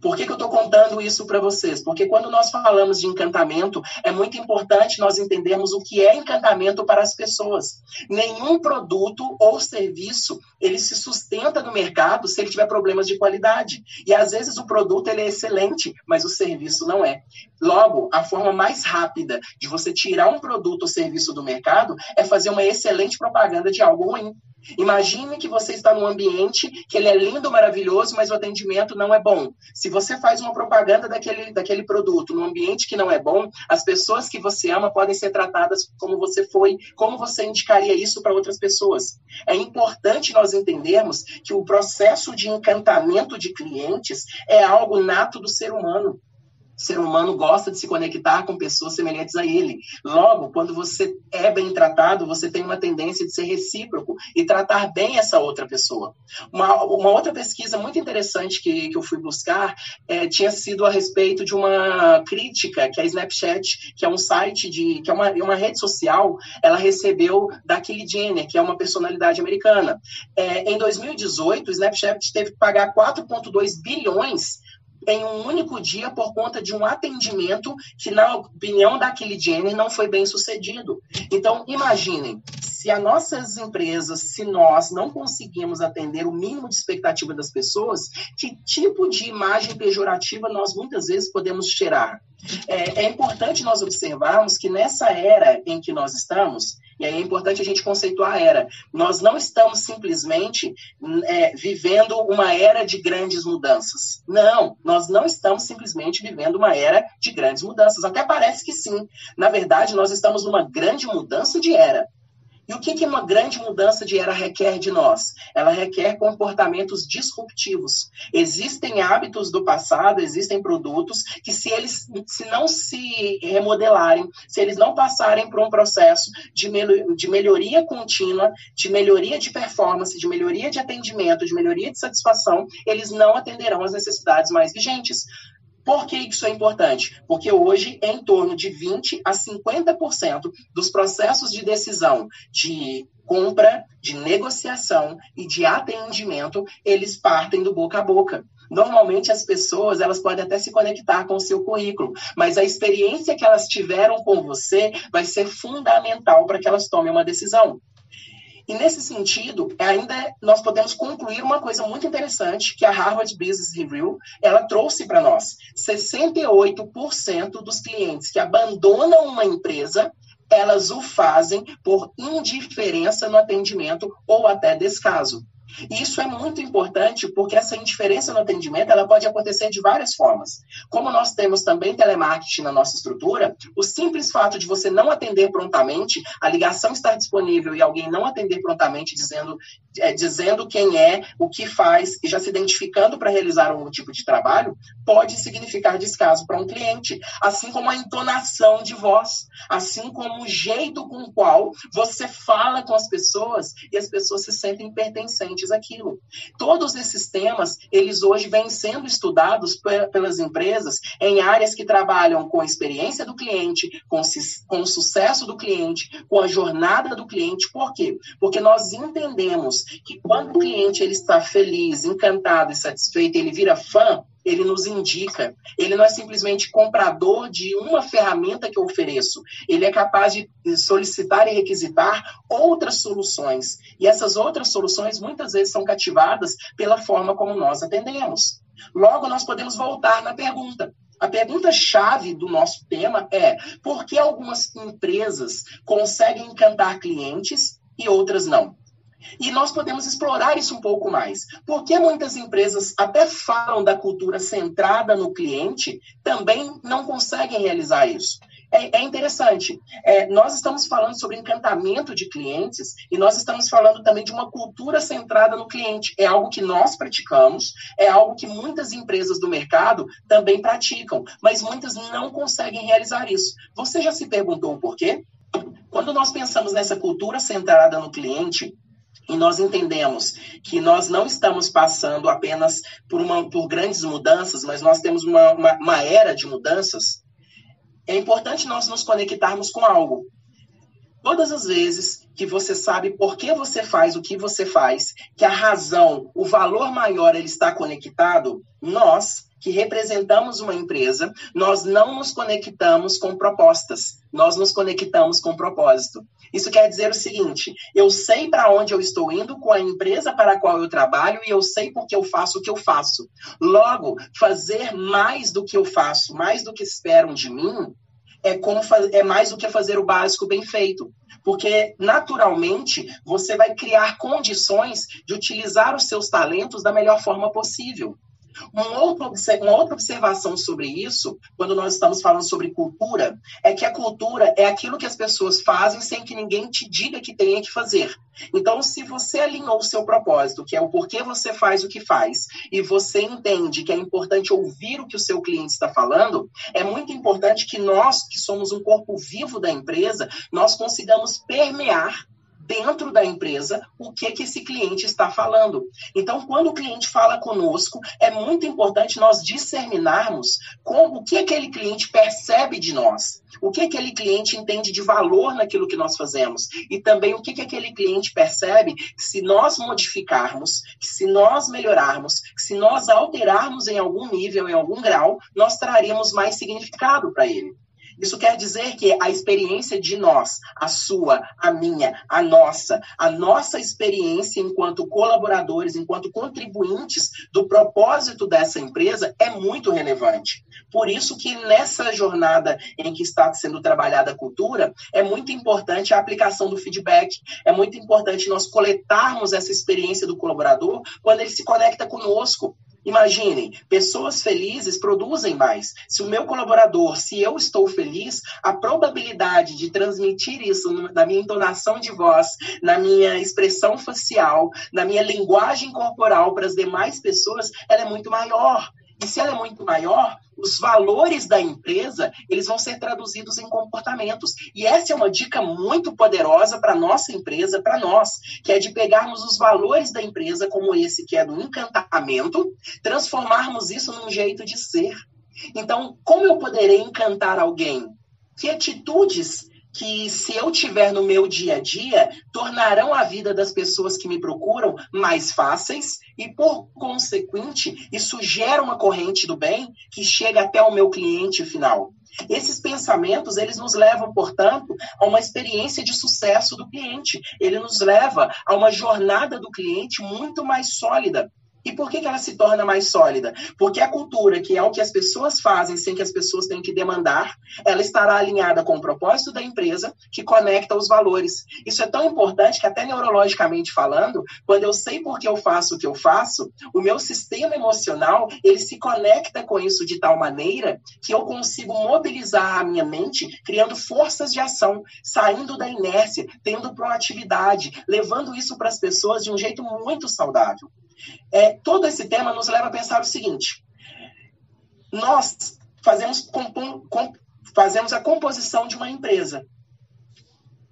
Por que, que eu estou contando isso para vocês? Porque quando nós falamos de encantamento, é muito importante nós entendermos o que é encantamento para as pessoas. Nenhum produto ou serviço ele se sustenta no mercado se ele tiver problemas de qualidade. E às vezes o produto ele é excelente, mas o serviço não é. Logo, a forma mais rápida de você tirar um produto ou serviço do mercado é fazer uma excelente propaganda de algo ruim. Imagine que você está num ambiente que ele é lindo, maravilhoso, mas o atendimento não é bom. Se você faz uma propaganda daquele, daquele produto num ambiente que não é bom, as pessoas que você ama podem ser tratadas como você foi, como você indicaria isso para outras pessoas. É importante nós entendermos que o processo de encantamento de clientes é algo nato do ser humano. Ser humano gosta de se conectar com pessoas semelhantes a ele. Logo, quando você é bem tratado, você tem uma tendência de ser recíproco e tratar bem essa outra pessoa. Uma, uma outra pesquisa muito interessante que, que eu fui buscar é, tinha sido a respeito de uma crítica que a Snapchat, que é um site de. que é uma, uma rede social, ela recebeu da Kylie Jenner, que é uma personalidade americana. É, em 2018, o Snapchat teve que pagar 4,2 bilhões em um único dia por conta de um atendimento que, na opinião daquele Jenner, não foi bem sucedido. Então, imaginem, se as nossas empresas, se nós não conseguimos atender o mínimo de expectativa das pessoas, que tipo de imagem pejorativa nós muitas vezes podemos gerar? É, é importante nós observarmos que nessa era em que nós estamos, e aí é importante a gente conceituar a era. Nós não estamos simplesmente é, vivendo uma era de grandes mudanças. Não, nós não estamos simplesmente vivendo uma era de grandes mudanças. Até parece que sim. Na verdade, nós estamos numa grande mudança de era. E o que, que uma grande mudança de era requer de nós? Ela requer comportamentos disruptivos. Existem hábitos do passado, existem produtos que, se eles se não se remodelarem, se eles não passarem por um processo de, mel de melhoria contínua, de melhoria de performance, de melhoria de atendimento, de melhoria de satisfação, eles não atenderão às necessidades mais vigentes. Por que isso é importante? Porque hoje, em torno de 20% a 50% dos processos de decisão de compra, de negociação e de atendimento, eles partem do boca a boca. Normalmente as pessoas, elas podem até se conectar com o seu currículo, mas a experiência que elas tiveram com você vai ser fundamental para que elas tomem uma decisão. E nesse sentido, ainda nós podemos concluir uma coisa muito interessante que a Harvard Business Review ela trouxe para nós. 68% dos clientes que abandonam uma empresa elas o fazem por indiferença no atendimento ou até descaso. E isso é muito importante porque essa indiferença no atendimento ela pode acontecer de várias formas. Como nós temos também telemarketing na nossa estrutura, o simples fato de você não atender prontamente, a ligação estar disponível e alguém não atender prontamente dizendo, é, dizendo quem é, o que faz e já se identificando para realizar algum tipo de trabalho, pode significar descaso para um cliente. Assim como a entonação de voz, assim como o jeito com o qual você fala com as pessoas e as pessoas se sentem pertencentes aquilo. Todos esses temas, eles hoje vêm sendo estudados pelas empresas em áreas que trabalham com a experiência do cliente, com, com o sucesso do cliente, com a jornada do cliente. Por quê? Porque nós entendemos que quando o cliente ele está feliz, encantado e satisfeito, ele vira fã, ele nos indica. Ele não é simplesmente comprador de uma ferramenta que eu ofereço. Ele é capaz de solicitar e requisitar outras soluções. E essas outras soluções muitas vezes são cativadas pela forma como nós atendemos. Logo, nós podemos voltar na pergunta. A pergunta-chave do nosso tema é: por que algumas empresas conseguem encantar clientes e outras não? E nós podemos explorar isso um pouco mais. Porque muitas empresas até falam da cultura centrada no cliente, também não conseguem realizar isso. É, é interessante. É, nós estamos falando sobre encantamento de clientes e nós estamos falando também de uma cultura centrada no cliente. É algo que nós praticamos, é algo que muitas empresas do mercado também praticam, mas muitas não conseguem realizar isso. Você já se perguntou o porquê? Quando nós pensamos nessa cultura centrada no cliente, e nós entendemos que nós não estamos passando apenas por, uma, por grandes mudanças, mas nós temos uma, uma, uma era de mudanças, é importante nós nos conectarmos com algo. Todas as vezes que você sabe por que você faz o que você faz, que a razão, o valor maior, ele está conectado, nós que representamos uma empresa, nós não nos conectamos com propostas, nós nos conectamos com propósito. Isso quer dizer o seguinte: eu sei para onde eu estou indo com a empresa para a qual eu trabalho e eu sei porque eu faço o que eu faço. Logo, fazer mais do que eu faço, mais do que esperam de mim, é, como é mais do que fazer o básico bem feito. Porque, naturalmente, você vai criar condições de utilizar os seus talentos da melhor forma possível. Uma outra observação sobre isso, quando nós estamos falando sobre cultura, é que a cultura é aquilo que as pessoas fazem sem que ninguém te diga que tenha que fazer. Então, se você alinhou o seu propósito, que é o porquê você faz o que faz, e você entende que é importante ouvir o que o seu cliente está falando, é muito importante que nós, que somos um corpo vivo da empresa, nós consigamos permear dentro da empresa o que que esse cliente está falando. Então, quando o cliente fala conosco, é muito importante nós discernirmos como o que aquele cliente percebe de nós, o que aquele cliente entende de valor naquilo que nós fazemos e também o que que aquele cliente percebe se nós modificarmos, se nós melhorarmos, se nós alterarmos em algum nível, em algum grau, nós traríamos mais significado para ele. Isso quer dizer que a experiência de nós, a sua, a minha, a nossa, a nossa experiência enquanto colaboradores, enquanto contribuintes do propósito dessa empresa é muito relevante. Por isso que nessa jornada em que está sendo trabalhada a cultura, é muito importante a aplicação do feedback, é muito importante nós coletarmos essa experiência do colaborador quando ele se conecta conosco. Imaginem, pessoas felizes produzem mais. Se o meu colaborador, se eu estou feliz, a probabilidade de transmitir isso na minha entonação de voz, na minha expressão facial, na minha linguagem corporal para as demais pessoas, ela é muito maior. E se ela é muito maior, os valores da empresa, eles vão ser traduzidos em comportamentos. E essa é uma dica muito poderosa para nossa empresa, para nós, que é de pegarmos os valores da empresa, como esse que é do encantamento, transformarmos isso num jeito de ser. Então, como eu poderei encantar alguém? Que atitudes que, se eu tiver no meu dia a dia, tornarão a vida das pessoas que me procuram mais fáceis e, por consequente, isso gera uma corrente do bem que chega até o meu cliente final. Esses pensamentos, eles nos levam, portanto, a uma experiência de sucesso do cliente. Ele nos leva a uma jornada do cliente muito mais sólida. E por que, que ela se torna mais sólida? Porque a cultura, que é o que as pessoas fazem sem que as pessoas tenham que demandar, ela estará alinhada com o propósito da empresa, que conecta os valores. Isso é tão importante que, até neurologicamente falando, quando eu sei por que eu faço o que eu faço, o meu sistema emocional ele se conecta com isso de tal maneira que eu consigo mobilizar a minha mente, criando forças de ação, saindo da inércia, tendo proatividade, levando isso para as pessoas de um jeito muito saudável. É, todo esse tema nos leva a pensar o seguinte: nós fazemos, fazemos a composição de uma empresa.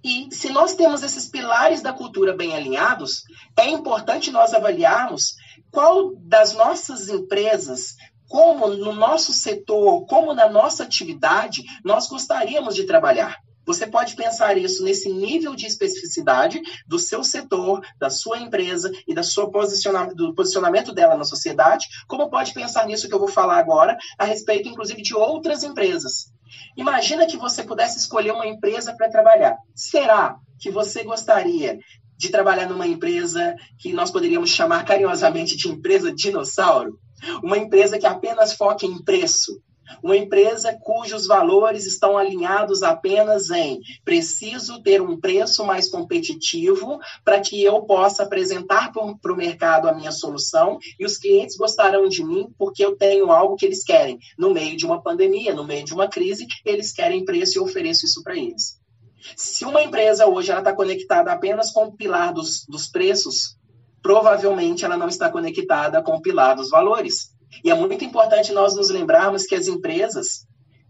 E se nós temos esses pilares da cultura bem alinhados, é importante nós avaliarmos qual das nossas empresas, como no nosso setor, como na nossa atividade, nós gostaríamos de trabalhar. Você pode pensar isso nesse nível de especificidade do seu setor, da sua empresa e da sua posicionamento, do posicionamento dela na sociedade, como pode pensar nisso que eu vou falar agora, a respeito, inclusive, de outras empresas. Imagina que você pudesse escolher uma empresa para trabalhar. Será que você gostaria de trabalhar numa empresa que nós poderíamos chamar carinhosamente de empresa dinossauro? Uma empresa que apenas foca em preço, uma empresa cujos valores estão alinhados apenas em preciso ter um preço mais competitivo para que eu possa apresentar para o mercado a minha solução e os clientes gostarão de mim porque eu tenho algo que eles querem. No meio de uma pandemia, no meio de uma crise, eles querem preço e eu ofereço isso para eles. Se uma empresa hoje está conectada apenas com o pilar dos, dos preços, provavelmente ela não está conectada com o pilar dos valores. E é muito importante nós nos lembrarmos que as empresas,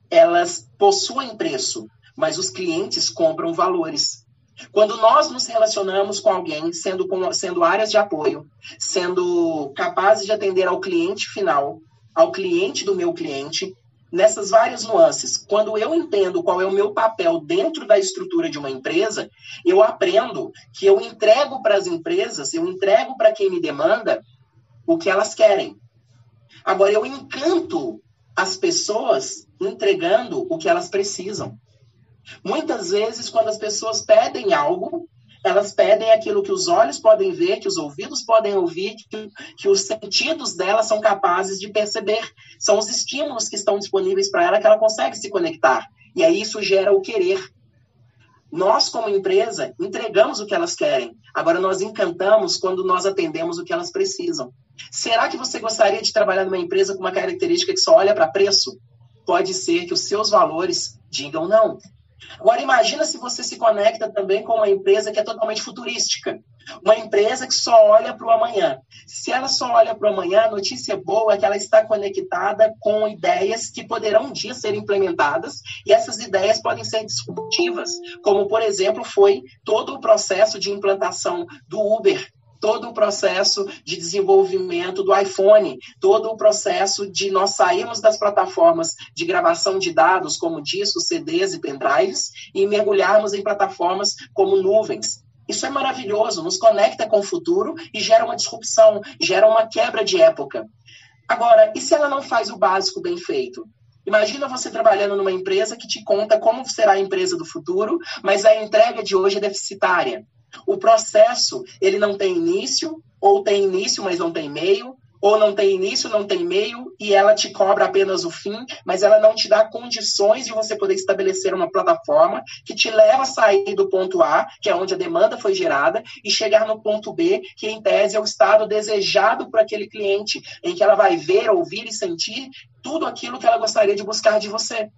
elas possuem preço, mas os clientes compram valores. Quando nós nos relacionamos com alguém, sendo, com, sendo áreas de apoio, sendo capazes de atender ao cliente final, ao cliente do meu cliente, nessas várias nuances, quando eu entendo qual é o meu papel dentro da estrutura de uma empresa, eu aprendo que eu entrego para as empresas, eu entrego para quem me demanda o que elas querem. Agora, eu encanto as pessoas entregando o que elas precisam. Muitas vezes, quando as pessoas pedem algo, elas pedem aquilo que os olhos podem ver, que os ouvidos podem ouvir, que, que os sentidos delas são capazes de perceber. São os estímulos que estão disponíveis para ela que ela consegue se conectar. E aí isso gera o querer. Nós, como empresa, entregamos o que elas querem. Agora, nós encantamos quando nós atendemos o que elas precisam. Será que você gostaria de trabalhar numa empresa com uma característica que só olha para preço? Pode ser que os seus valores digam não. Agora, imagina se você se conecta também com uma empresa que é totalmente futurística. Uma empresa que só olha para o amanhã. Se ela só olha para o amanhã, a notícia boa é que ela está conectada com ideias que poderão um dia ser implementadas e essas ideias podem ser disruptivas, como, por exemplo, foi todo o processo de implantação do Uber todo o processo de desenvolvimento do iPhone, todo o processo de nós sairmos das plataformas de gravação de dados, como discos, CDs e pendrives, e mergulharmos em plataformas como nuvens. Isso é maravilhoso, nos conecta com o futuro e gera uma disrupção, gera uma quebra de época. Agora, e se ela não faz o básico bem feito? Imagina você trabalhando numa empresa que te conta como será a empresa do futuro, mas a entrega de hoje é deficitária. O processo, ele não tem início, ou tem início, mas não tem meio, ou não tem início, não tem meio, e ela te cobra apenas o fim, mas ela não te dá condições de você poder estabelecer uma plataforma que te leva a sair do ponto A, que é onde a demanda foi gerada, e chegar no ponto B, que em tese é o estado desejado por aquele cliente, em que ela vai ver, ouvir e sentir tudo aquilo que ela gostaria de buscar de você.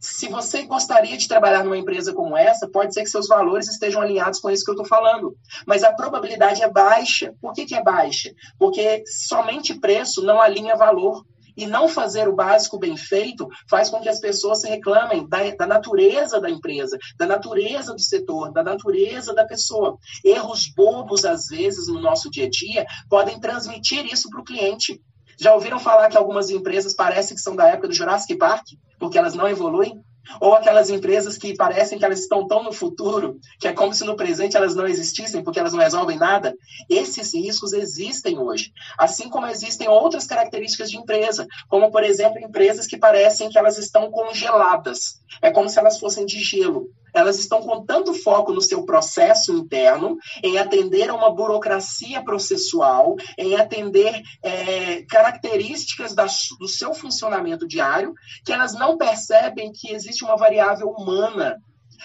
Se você gostaria de trabalhar numa empresa como essa, pode ser que seus valores estejam alinhados com isso que eu estou falando. Mas a probabilidade é baixa. Por que, que é baixa? Porque somente preço não alinha valor. E não fazer o básico bem feito faz com que as pessoas se reclamem da, da, natureza da empresa, da natureza do setor, da natureza da pessoa. Erros bobos, às vezes, no nosso dia a dia, podem transmitir isso para o cliente. Já ouviram falar que algumas empresas parecem que são da época do Jurassic Park, porque elas não evoluem? Ou aquelas empresas que parecem que elas estão tão no futuro, que é como se no presente elas não existissem, porque elas não resolvem nada. Esses riscos existem hoje. Assim como existem outras características de empresa, como, por exemplo, empresas que parecem que elas estão congeladas. É como se elas fossem de gelo elas estão com tanto foco no seu processo interno, em atender a uma burocracia processual, em atender é, características da, do seu funcionamento diário, que elas não percebem que existe uma variável humana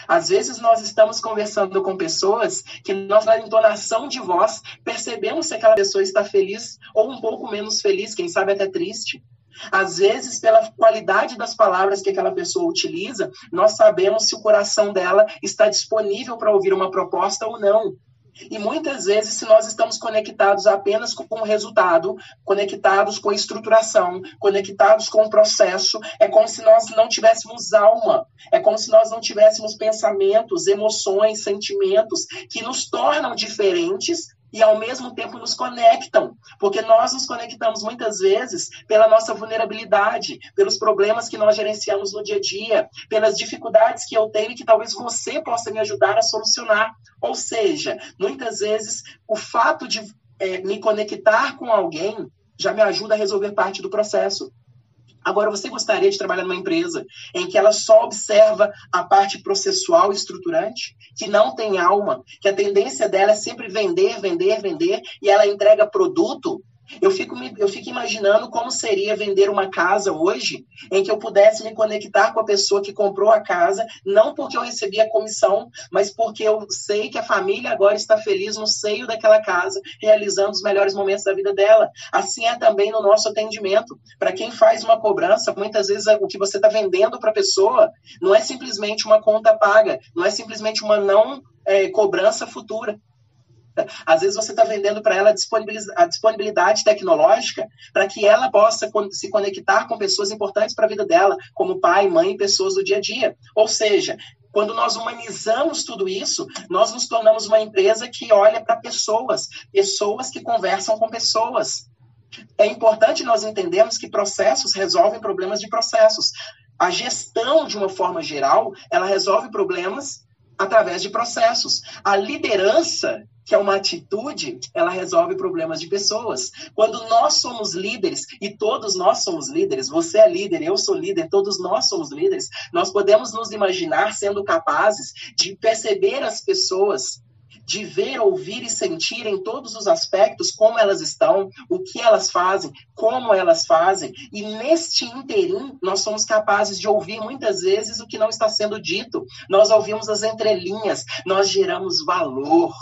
às vezes nós estamos conversando com pessoas que nós, na entonação de voz, percebemos se aquela pessoa está feliz ou um pouco menos feliz, quem sabe até triste. Às vezes, pela qualidade das palavras que aquela pessoa utiliza, nós sabemos se o coração dela está disponível para ouvir uma proposta ou não. E muitas vezes, se nós estamos conectados apenas com o resultado, conectados com a estruturação, conectados com o processo, é como se nós não tivéssemos alma, é como se nós não tivéssemos pensamentos, emoções, sentimentos que nos tornam diferentes e ao mesmo tempo nos conectam, porque nós nos conectamos muitas vezes pela nossa vulnerabilidade, pelos problemas que nós gerenciamos no dia a dia, pelas dificuldades que eu tenho e que talvez você possa me ajudar a solucionar. Ou seja, muitas vezes o fato de é, me conectar com alguém já me ajuda a resolver parte do processo. Agora, você gostaria de trabalhar numa empresa em que ela só observa a parte processual e estruturante, que não tem alma, que a tendência dela é sempre vender, vender, vender, e ela entrega produto eu fico, eu fico imaginando como seria vender uma casa hoje em que eu pudesse me conectar com a pessoa que comprou a casa, não porque eu recebi a comissão, mas porque eu sei que a família agora está feliz no seio daquela casa, realizando os melhores momentos da vida dela. Assim é também no nosso atendimento. Para quem faz uma cobrança, muitas vezes o que você está vendendo para a pessoa não é simplesmente uma conta paga, não é simplesmente uma não é, cobrança futura. Às vezes você está vendendo para ela a disponibilidade tecnológica para que ela possa se conectar com pessoas importantes para a vida dela, como pai, mãe e pessoas do dia a dia. Ou seja, quando nós humanizamos tudo isso, nós nos tornamos uma empresa que olha para pessoas, pessoas que conversam com pessoas. É importante nós entendermos que processos resolvem problemas de processos. A gestão, de uma forma geral, ela resolve problemas através de processos. A liderança que é uma atitude, ela resolve problemas de pessoas. Quando nós somos líderes, e todos nós somos líderes, você é líder, eu sou líder, todos nós somos líderes, nós podemos nos imaginar sendo capazes de perceber as pessoas de ver, ouvir e sentir em todos os aspectos como elas estão, o que elas fazem, como elas fazem. E neste interim, nós somos capazes de ouvir muitas vezes o que não está sendo dito. Nós ouvimos as entrelinhas, nós geramos valor.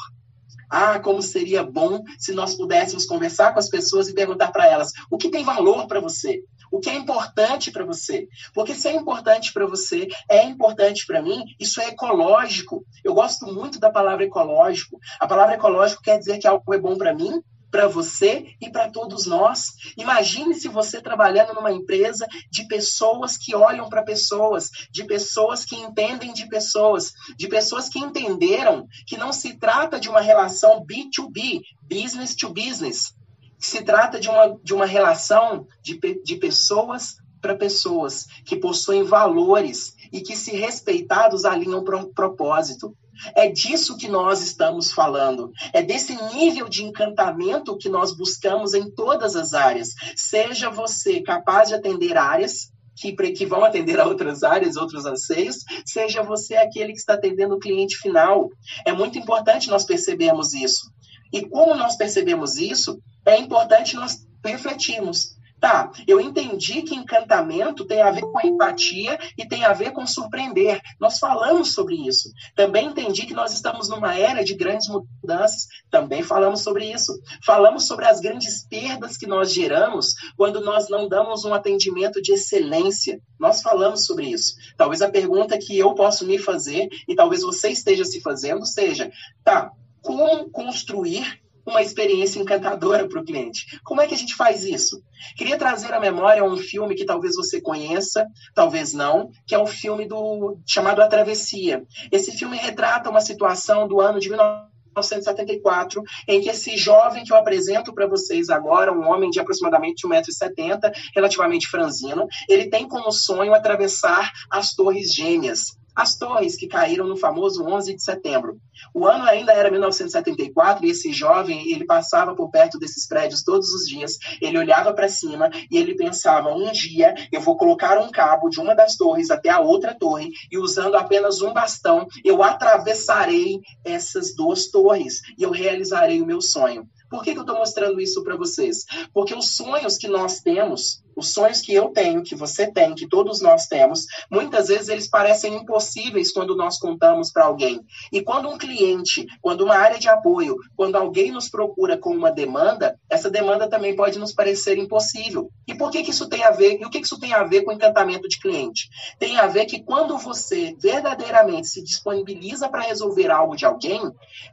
Ah, como seria bom se nós pudéssemos conversar com as pessoas e perguntar para elas o que tem valor para você, o que é importante para você. Porque se é importante para você, é importante para mim, isso é ecológico. Eu gosto muito da palavra ecológico. A palavra ecológico quer dizer que algo é bom para mim, para você e para todos nós. Imagine se você trabalhando numa empresa de pessoas que olham para pessoas, de pessoas que entendem de pessoas, de pessoas que entenderam que não se trata de uma relação B2B, business to business. Se trata de uma, de uma relação de, de pessoas para pessoas que possuem valores e que, se respeitados, alinham um propósito. É disso que nós estamos falando. É desse nível de encantamento que nós buscamos em todas as áreas. Seja você capaz de atender áreas que, que, vão atender a outras áreas, outros anseios, seja você aquele que está atendendo o cliente final. É muito importante nós percebermos isso. E como nós percebemos isso, é importante nós refletirmos. Tá, eu entendi que encantamento tem a ver com empatia e tem a ver com surpreender. Nós falamos sobre isso. Também entendi que nós estamos numa era de grandes mudanças. Também falamos sobre isso. Falamos sobre as grandes perdas que nós geramos quando nós não damos um atendimento de excelência. Nós falamos sobre isso. Talvez a pergunta que eu posso me fazer e talvez você esteja se fazendo seja: tá, como construir uma experiência encantadora para o cliente. Como é que a gente faz isso? Queria trazer à memória um filme que talvez você conheça, talvez não, que é o filme do chamado A Travessia. Esse filme retrata uma situação do ano de 1974, em que esse jovem que eu apresento para vocês agora, um homem de aproximadamente 1,70m, relativamente franzino, ele tem como sonho atravessar as Torres Gêmeas, as torres que caíram no famoso 11 de setembro. O ano ainda era 1974 e esse jovem, ele passava por perto desses prédios todos os dias, ele olhava para cima e ele pensava, um dia eu vou colocar um cabo de uma das torres até a outra torre e usando apenas um bastão, eu atravessarei essas duas torres e eu realizarei o meu sonho. Por que, que eu estou mostrando isso para vocês? Porque os sonhos que nós temos, os sonhos que eu tenho, que você tem, que todos nós temos, muitas vezes eles parecem impossíveis quando nós contamos para alguém. E quando um cliente, quando uma área de apoio, quando alguém nos procura com uma demanda, essa demanda também pode nos parecer impossível. E por que, que isso tem a ver? E o que, que isso tem a ver com encantamento de cliente? Tem a ver que quando você verdadeiramente se disponibiliza para resolver algo de alguém,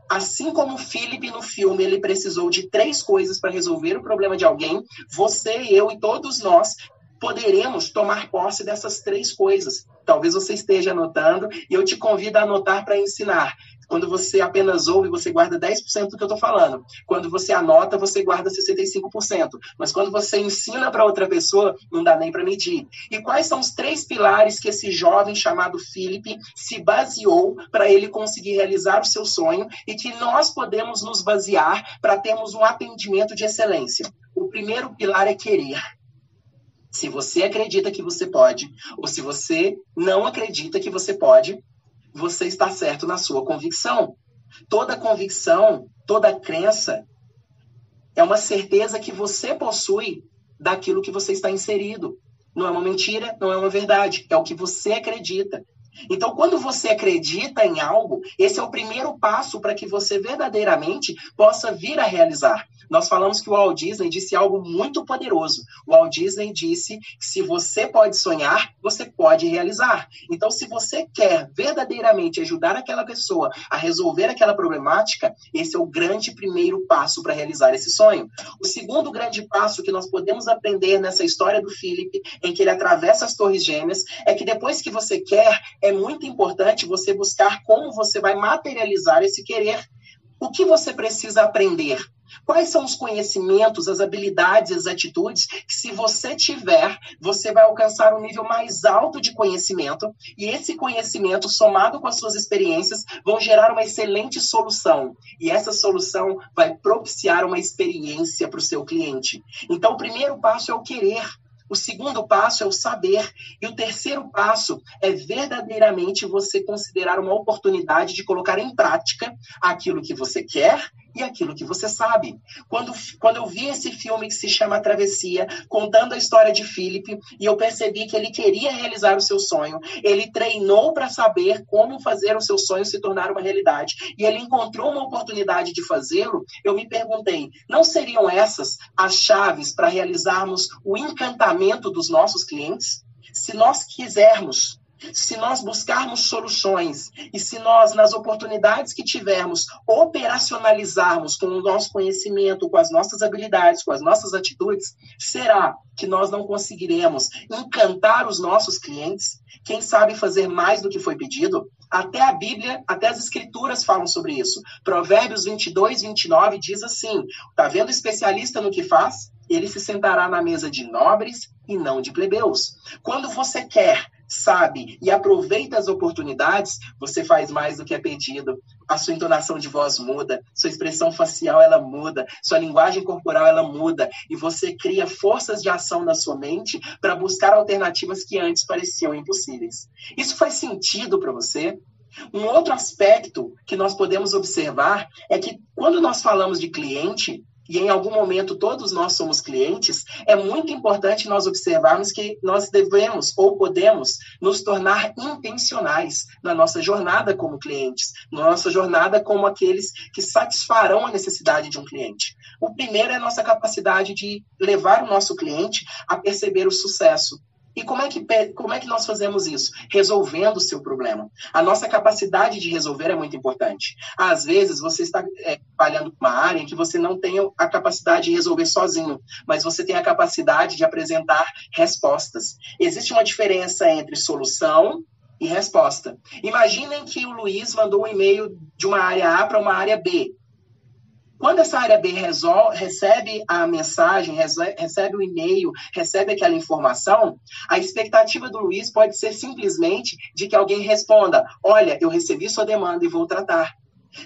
assim como o Philip no filme, ele precisou de três coisas para resolver o problema de alguém, você, eu e todos nós nós poderemos tomar posse dessas três coisas. Talvez você esteja anotando e eu te convido a anotar para ensinar. Quando você apenas ouve, você guarda 10% do que eu estou falando. Quando você anota, você guarda 65%. Mas quando você ensina para outra pessoa, não dá nem para medir. E quais são os três pilares que esse jovem chamado Felipe se baseou para ele conseguir realizar o seu sonho e que nós podemos nos basear para termos um atendimento de excelência? O primeiro pilar é querer. Se você acredita que você pode, ou se você não acredita que você pode, você está certo na sua convicção. Toda convicção, toda crença é uma certeza que você possui daquilo que você está inserido. Não é uma mentira, não é uma verdade, é o que você acredita. Então, quando você acredita em algo, esse é o primeiro passo para que você verdadeiramente possa vir a realizar. Nós falamos que o Walt Disney disse algo muito poderoso. O Walt Disney disse que se você pode sonhar, você pode realizar. Então, se você quer verdadeiramente ajudar aquela pessoa a resolver aquela problemática, esse é o grande primeiro passo para realizar esse sonho. O segundo grande passo que nós podemos aprender nessa história do Philip, em que ele atravessa as Torres Gêmeas, é que depois que você quer, é muito importante você buscar como você vai materializar esse querer. O que você precisa aprender? Quais são os conhecimentos, as habilidades, as atitudes que, se você tiver, você vai alcançar um nível mais alto de conhecimento e esse conhecimento, somado com as suas experiências, vão gerar uma excelente solução. E essa solução vai propiciar uma experiência para o seu cliente. Então, o primeiro passo é o querer. O segundo passo é o saber. E o terceiro passo é verdadeiramente você considerar uma oportunidade de colocar em prática aquilo que você quer e aquilo que você sabe. Quando, quando eu vi esse filme que se chama Travessia, contando a história de Philip, e eu percebi que ele queria realizar o seu sonho, ele treinou para saber como fazer o seu sonho se tornar uma realidade, e ele encontrou uma oportunidade de fazê-lo, eu me perguntei: não seriam essas as chaves para realizarmos o encantamento dos nossos clientes? Se nós quisermos se nós buscarmos soluções e se nós, nas oportunidades que tivermos, operacionalizarmos com o nosso conhecimento, com as nossas habilidades, com as nossas atitudes, será que nós não conseguiremos encantar os nossos clientes? Quem sabe fazer mais do que foi pedido? Até a Bíblia, até as Escrituras falam sobre isso. Provérbios 22, 29 diz assim: Está vendo especialista no que faz? Ele se sentará na mesa de nobres e não de plebeus. Quando você quer sabe e aproveita as oportunidades, você faz mais do que é pedido. A sua entonação de voz muda, sua expressão facial ela muda, sua linguagem corporal ela muda e você cria forças de ação na sua mente para buscar alternativas que antes pareciam impossíveis. Isso faz sentido para você? Um outro aspecto que nós podemos observar é que quando nós falamos de cliente, e em algum momento todos nós somos clientes, é muito importante nós observarmos que nós devemos ou podemos nos tornar intencionais na nossa jornada como clientes, na nossa jornada como aqueles que satisfarão a necessidade de um cliente. O primeiro é a nossa capacidade de levar o nosso cliente a perceber o sucesso e como é, que, como é que nós fazemos isso? Resolvendo o seu problema. A nossa capacidade de resolver é muito importante. Às vezes, você está é, trabalhando com uma área em que você não tem a capacidade de resolver sozinho, mas você tem a capacidade de apresentar respostas. Existe uma diferença entre solução e resposta. Imaginem que o Luiz mandou um e-mail de uma área A para uma área B. Quando essa área B resolve, recebe a mensagem, recebe o e-mail, recebe aquela informação, a expectativa do Luiz pode ser simplesmente de que alguém responda: Olha, eu recebi sua demanda e vou tratar.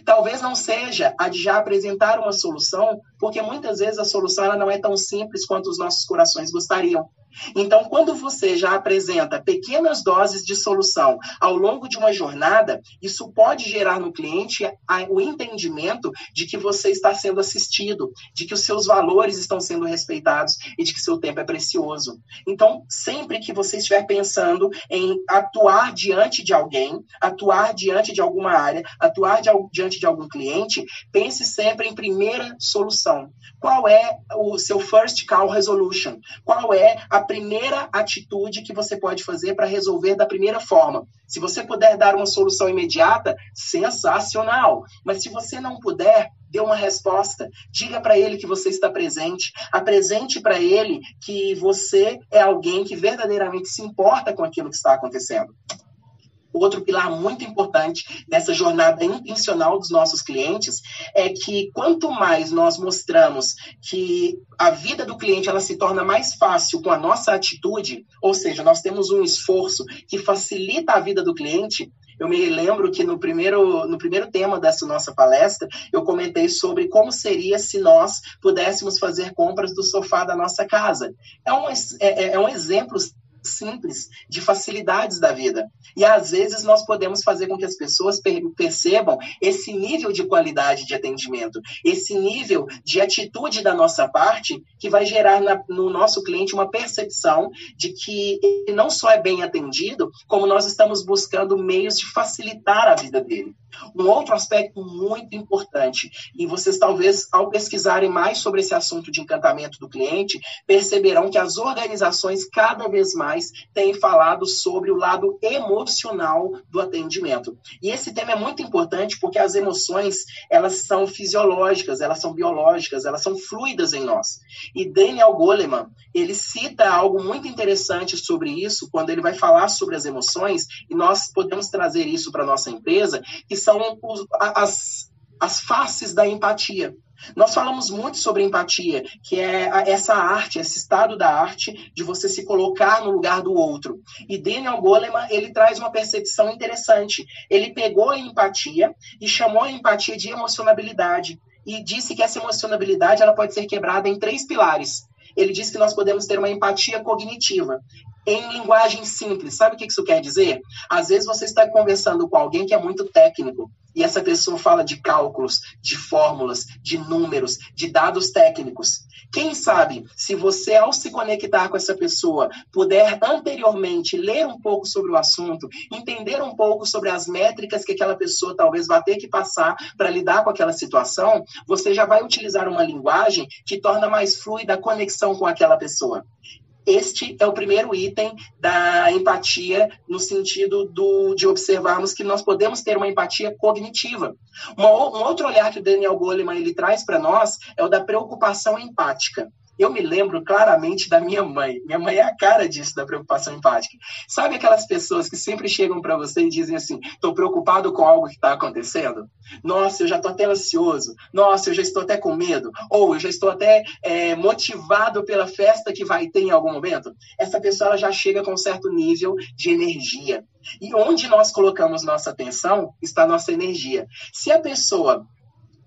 Talvez não seja a de já apresentar uma solução, porque muitas vezes a solução ela não é tão simples quanto os nossos corações gostariam. Então, quando você já apresenta pequenas doses de solução ao longo de uma jornada, isso pode gerar no cliente o entendimento de que você está sendo assistido, de que os seus valores estão sendo respeitados e de que seu tempo é precioso. Então, sempre que você estiver pensando em atuar diante de alguém, atuar diante de alguma área, atuar diante de algum cliente, pense sempre em primeira solução. Qual é o seu first call resolution? Qual é a primeira atitude que você pode fazer para resolver da primeira forma. Se você puder dar uma solução imediata, sensacional. Mas se você não puder, dê uma resposta. Diga para ele que você está presente. Apresente para ele que você é alguém que verdadeiramente se importa com aquilo que está acontecendo. Outro pilar muito importante nessa jornada intencional dos nossos clientes é que quanto mais nós mostramos que a vida do cliente ela se torna mais fácil com a nossa atitude, ou seja, nós temos um esforço que facilita a vida do cliente, eu me lembro que no primeiro, no primeiro tema dessa nossa palestra, eu comentei sobre como seria se nós pudéssemos fazer compras do sofá da nossa casa. É um, é, é, é um exemplo simples de facilidades da vida. E às vezes nós podemos fazer com que as pessoas percebam esse nível de qualidade de atendimento, esse nível de atitude da nossa parte que vai gerar na, no nosso cliente uma percepção de que ele não só é bem atendido, como nós estamos buscando meios de facilitar a vida dele. Um outro aspecto muito importante, e vocês talvez ao pesquisarem mais sobre esse assunto de encantamento do cliente, perceberão que as organizações cada vez mais têm falado sobre o lado emocional do atendimento. E esse tema é muito importante porque as emoções, elas são fisiológicas, elas são biológicas, elas são fluidas em nós. E Daniel Goleman, ele cita algo muito interessante sobre isso quando ele vai falar sobre as emoções, e nós podemos trazer isso para nossa empresa, que são os, as, as faces da empatia. Nós falamos muito sobre empatia, que é essa arte, esse estado da arte de você se colocar no lugar do outro. E Daniel Goleman, ele traz uma percepção interessante. Ele pegou a empatia e chamou a empatia de emocionabilidade e disse que essa emocionabilidade ela pode ser quebrada em três pilares, ele diz que nós podemos ter uma empatia cognitiva. Em linguagem simples, sabe o que isso quer dizer? Às vezes você está conversando com alguém que é muito técnico, e essa pessoa fala de cálculos, de fórmulas, de números, de dados técnicos. Quem sabe, se você, ao se conectar com essa pessoa, puder anteriormente ler um pouco sobre o assunto, entender um pouco sobre as métricas que aquela pessoa talvez vá ter que passar para lidar com aquela situação, você já vai utilizar uma linguagem que torna mais fluida a conexão com aquela pessoa. Este é o primeiro item da empatia, no sentido do, de observarmos que nós podemos ter uma empatia cognitiva. Uma, um outro olhar que o Daniel Goleman ele traz para nós é o da preocupação empática. Eu me lembro claramente da minha mãe. Minha mãe é a cara disso, da preocupação empática. Sabe aquelas pessoas que sempre chegam para você e dizem assim: estou preocupado com algo que está acontecendo? Nossa, eu já estou até ansioso. Nossa, eu já estou até com medo. Ou eu já estou até é, motivado pela festa que vai ter em algum momento. Essa pessoa ela já chega com um certo nível de energia. E onde nós colocamos nossa atenção está nossa energia. Se a pessoa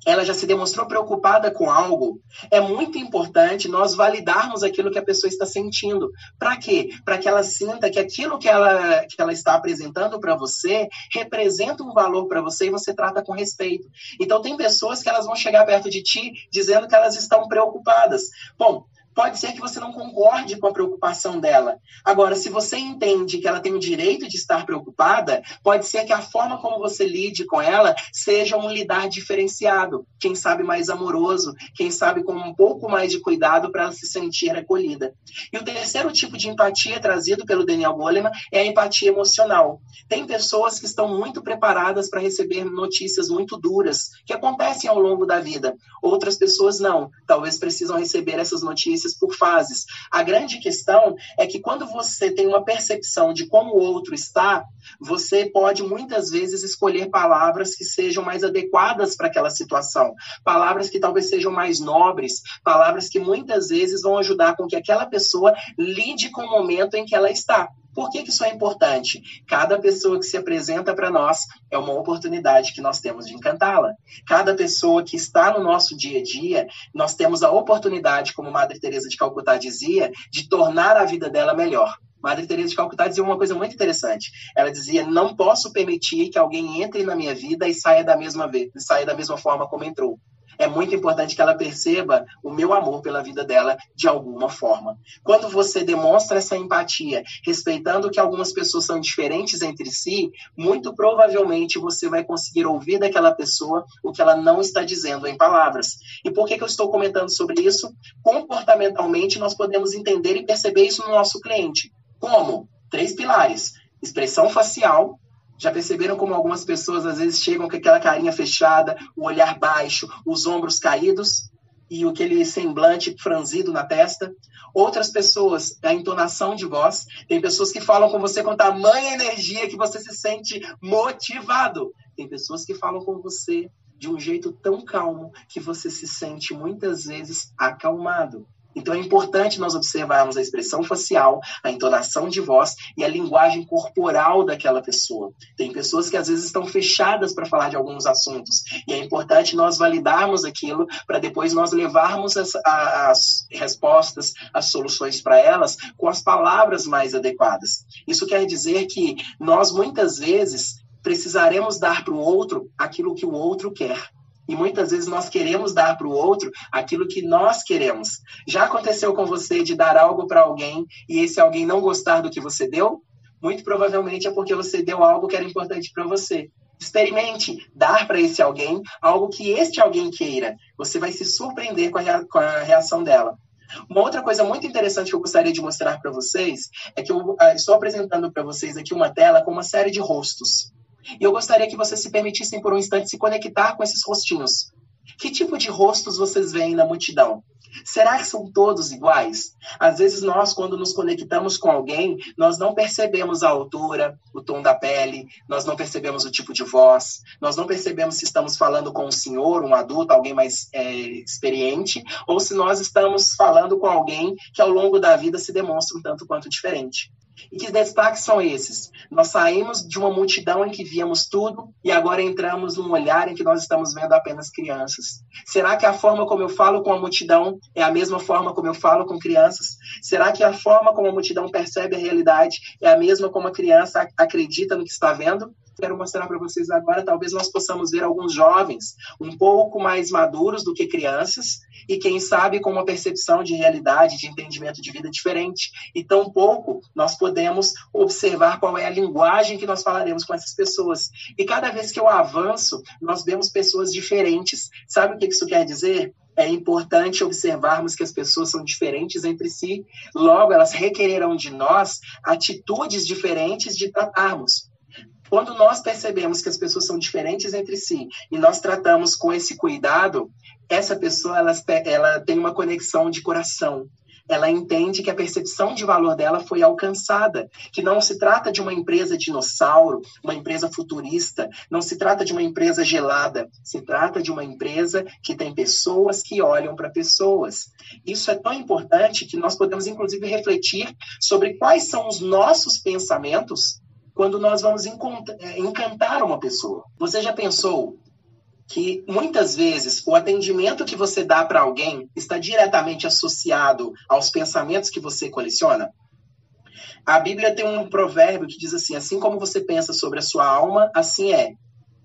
ela já se demonstrou preocupada com algo, é muito importante nós validarmos aquilo que a pessoa está sentindo. Para quê? Para que ela sinta que aquilo que ela, que ela está apresentando para você representa um valor para você e você trata com respeito. Então, tem pessoas que elas vão chegar perto de ti dizendo que elas estão preocupadas. Bom, pode ser que você não concorde com a preocupação dela. Agora, se você entende que ela tem o direito de estar preocupada, pode ser que a forma como você lide com ela seja um lidar diferenciado, quem sabe mais amoroso, quem sabe com um pouco mais de cuidado para ela se sentir acolhida. E o terceiro tipo de empatia trazido pelo Daniel Goleman é a empatia emocional. Tem pessoas que estão muito preparadas para receber notícias muito duras que acontecem ao longo da vida. Outras pessoas não. Talvez precisam receber essas notícias por fases. A grande questão é que quando você tem uma percepção de como o outro está, você pode muitas vezes escolher palavras que sejam mais adequadas para aquela situação, palavras que talvez sejam mais nobres, palavras que muitas vezes vão ajudar com que aquela pessoa lide com o momento em que ela está. Por que, que isso é importante? Cada pessoa que se apresenta para nós é uma oportunidade que nós temos de encantá-la. Cada pessoa que está no nosso dia a dia, nós temos a oportunidade, como Madre Teresa de Calcutá dizia, de tornar a vida dela melhor. Madre Teresa de Calcutá dizia uma coisa muito interessante. Ela dizia: "Não posso permitir que alguém entre na minha vida e saia da mesma vez, saia da mesma forma como entrou é muito importante que ela perceba o meu amor pela vida dela de alguma forma. Quando você demonstra essa empatia, respeitando que algumas pessoas são diferentes entre si, muito provavelmente você vai conseguir ouvir daquela pessoa o que ela não está dizendo em palavras. E por que, que eu estou comentando sobre isso? Comportamentalmente, nós podemos entender e perceber isso no nosso cliente. Como? Três pilares: expressão facial, já perceberam como algumas pessoas às vezes chegam com aquela carinha fechada, o olhar baixo, os ombros caídos e aquele semblante franzido na testa? Outras pessoas, a entonação de voz. Tem pessoas que falam com você com tamanha energia que você se sente motivado. Tem pessoas que falam com você de um jeito tão calmo que você se sente muitas vezes acalmado. Então é importante nós observarmos a expressão facial, a entonação de voz e a linguagem corporal daquela pessoa. Tem pessoas que às vezes estão fechadas para falar de alguns assuntos e é importante nós validarmos aquilo para depois nós levarmos as, as respostas, as soluções para elas com as palavras mais adequadas. Isso quer dizer que nós muitas vezes precisaremos dar para o outro aquilo que o outro quer e muitas vezes nós queremos dar para o outro aquilo que nós queremos. Já aconteceu com você de dar algo para alguém e esse alguém não gostar do que você deu? Muito provavelmente é porque você deu algo que era importante para você. Experimente dar para esse alguém algo que este alguém queira. Você vai se surpreender com a, com a reação dela. Uma outra coisa muito interessante que eu gostaria de mostrar para vocês é que eu uh, estou apresentando para vocês aqui uma tela com uma série de rostos. E eu gostaria que vocês se permitissem por um instante se conectar com esses rostinhos. Que tipo de rostos vocês veem na multidão? Será que são todos iguais? Às vezes nós, quando nos conectamos com alguém, nós não percebemos a altura, o tom da pele, nós não percebemos o tipo de voz, nós não percebemos se estamos falando com um senhor, um adulto, alguém mais é, experiente, ou se nós estamos falando com alguém que ao longo da vida se demonstra um tanto quanto diferente. E que destaques são esses? Nós saímos de uma multidão em que víamos tudo e agora entramos num olhar em que nós estamos vendo apenas crianças. Será que a forma como eu falo com a multidão é a mesma forma como eu falo com crianças? Será que a forma como a multidão percebe a realidade é a mesma como a criança acredita no que está vendo? Quero mostrar para vocês agora, talvez nós possamos ver alguns jovens um pouco mais maduros do que crianças e quem sabe com uma percepção de realidade, de entendimento de vida diferente. E tão pouco nós podemos observar qual é a linguagem que nós falaremos com essas pessoas. E cada vez que eu avanço, nós vemos pessoas diferentes. Sabe o que isso quer dizer? é importante observarmos que as pessoas são diferentes entre si, logo elas requererão de nós atitudes diferentes de tratarmos. Quando nós percebemos que as pessoas são diferentes entre si e nós tratamos com esse cuidado, essa pessoa ela, ela tem uma conexão de coração. Ela entende que a percepção de valor dela foi alcançada, que não se trata de uma empresa dinossauro, uma empresa futurista, não se trata de uma empresa gelada, se trata de uma empresa que tem pessoas que olham para pessoas. Isso é tão importante que nós podemos, inclusive, refletir sobre quais são os nossos pensamentos quando nós vamos é, encantar uma pessoa. Você já pensou que muitas vezes o atendimento que você dá para alguém está diretamente associado aos pensamentos que você coleciona? A Bíblia tem um provérbio que diz assim: assim como você pensa sobre a sua alma, assim é.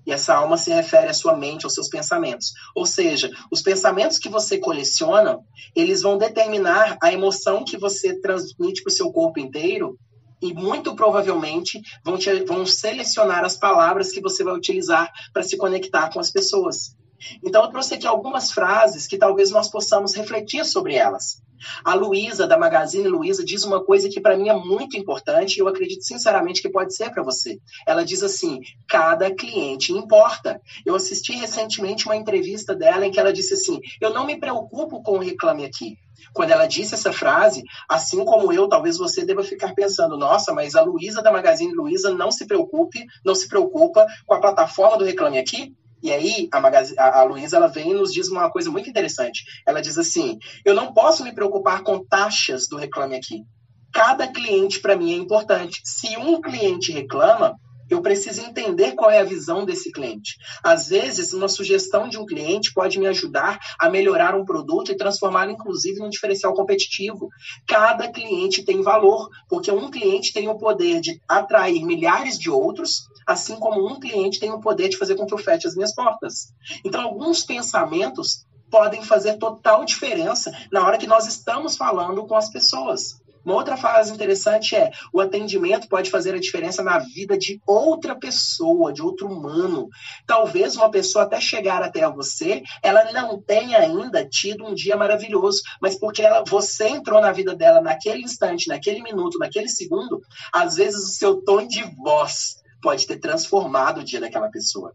E essa alma se refere à sua mente, aos seus pensamentos. Ou seja, os pensamentos que você coleciona, eles vão determinar a emoção que você transmite para o seu corpo inteiro e muito provavelmente vão, te, vão selecionar as palavras que você vai utilizar para se conectar com as pessoas. Então, eu trouxe aqui algumas frases que talvez nós possamos refletir sobre elas. A Luísa, da Magazine Luiza, diz uma coisa que para mim é muito importante e eu acredito sinceramente que pode ser para você. Ela diz assim: cada cliente importa. Eu assisti recentemente uma entrevista dela em que ela disse assim: eu não me preocupo com o reclame aqui. Quando ela disse essa frase, assim como eu, talvez você deva ficar pensando: nossa, mas a Luísa da Magazine Luiza não se preocupe, não se preocupa com a plataforma do Reclame Aqui? E aí, a, a, a Luísa, ela vem e nos diz uma coisa muito interessante. Ela diz assim, eu não posso me preocupar com taxas do Reclame Aqui. Cada cliente, para mim, é importante. Se um cliente reclama, eu preciso entender qual é a visão desse cliente. Às vezes, uma sugestão de um cliente pode me ajudar a melhorar um produto e transformá-lo, inclusive, num diferencial competitivo. Cada cliente tem valor, porque um cliente tem o poder de atrair milhares de outros, assim como um cliente tem o poder de fazer com que eu feche as minhas portas. Então, alguns pensamentos podem fazer total diferença na hora que nós estamos falando com as pessoas. Uma outra frase interessante é: o atendimento pode fazer a diferença na vida de outra pessoa, de outro humano. Talvez uma pessoa até chegar até você, ela não tenha ainda tido um dia maravilhoso, mas porque ela, você entrou na vida dela naquele instante, naquele minuto, naquele segundo, às vezes o seu tom de voz pode ter transformado o dia daquela pessoa.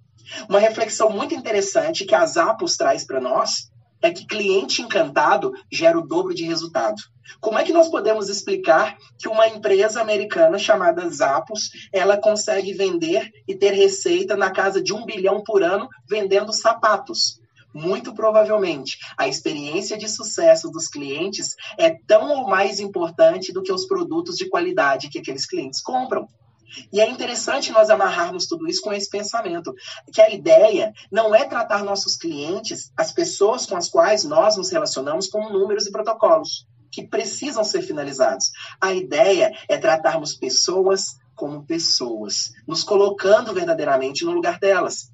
Uma reflexão muito interessante que a Zappos traz para nós é que cliente encantado gera o dobro de resultado. Como é que nós podemos explicar que uma empresa americana chamada Zappos, ela consegue vender e ter receita na casa de um bilhão por ano vendendo sapatos? Muito provavelmente, a experiência de sucesso dos clientes é tão ou mais importante do que os produtos de qualidade que aqueles clientes compram. E é interessante nós amarrarmos tudo isso com esse pensamento, que a ideia não é tratar nossos clientes, as pessoas com as quais nós nos relacionamos, como números e protocolos que precisam ser finalizados. A ideia é tratarmos pessoas como pessoas, nos colocando verdadeiramente no lugar delas.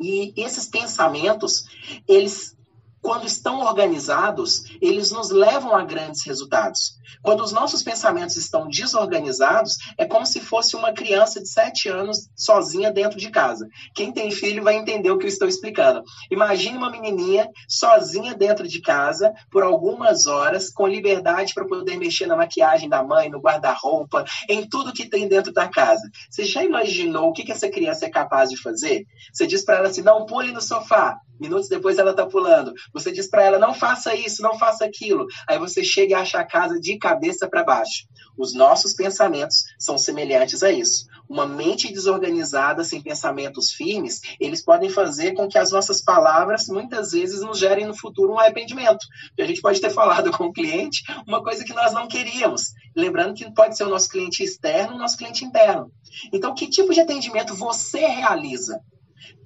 E esses pensamentos, eles quando estão organizados, eles nos levam a grandes resultados. Quando os nossos pensamentos estão desorganizados, é como se fosse uma criança de sete anos sozinha dentro de casa. Quem tem filho vai entender o que eu estou explicando. Imagine uma menininha sozinha dentro de casa por algumas horas, com liberdade para poder mexer na maquiagem da mãe, no guarda-roupa, em tudo que tem dentro da casa. Você já imaginou o que, essa criança é capaz de fazer? Você diz para ela assim: não pule no sofá. Minutos depois ela está pulando. Você diz para ela, não faça isso, não faça aquilo. Aí você chega e acha a casa de cabeça para baixo. Os nossos pensamentos são semelhantes a isso. Uma mente desorganizada, sem pensamentos firmes, eles podem fazer com que as nossas palavras, muitas vezes, nos gerem no futuro um arrependimento. A gente pode ter falado com o cliente uma coisa que nós não queríamos. Lembrando que pode ser o nosso cliente externo o nosso cliente interno. Então, que tipo de atendimento você realiza?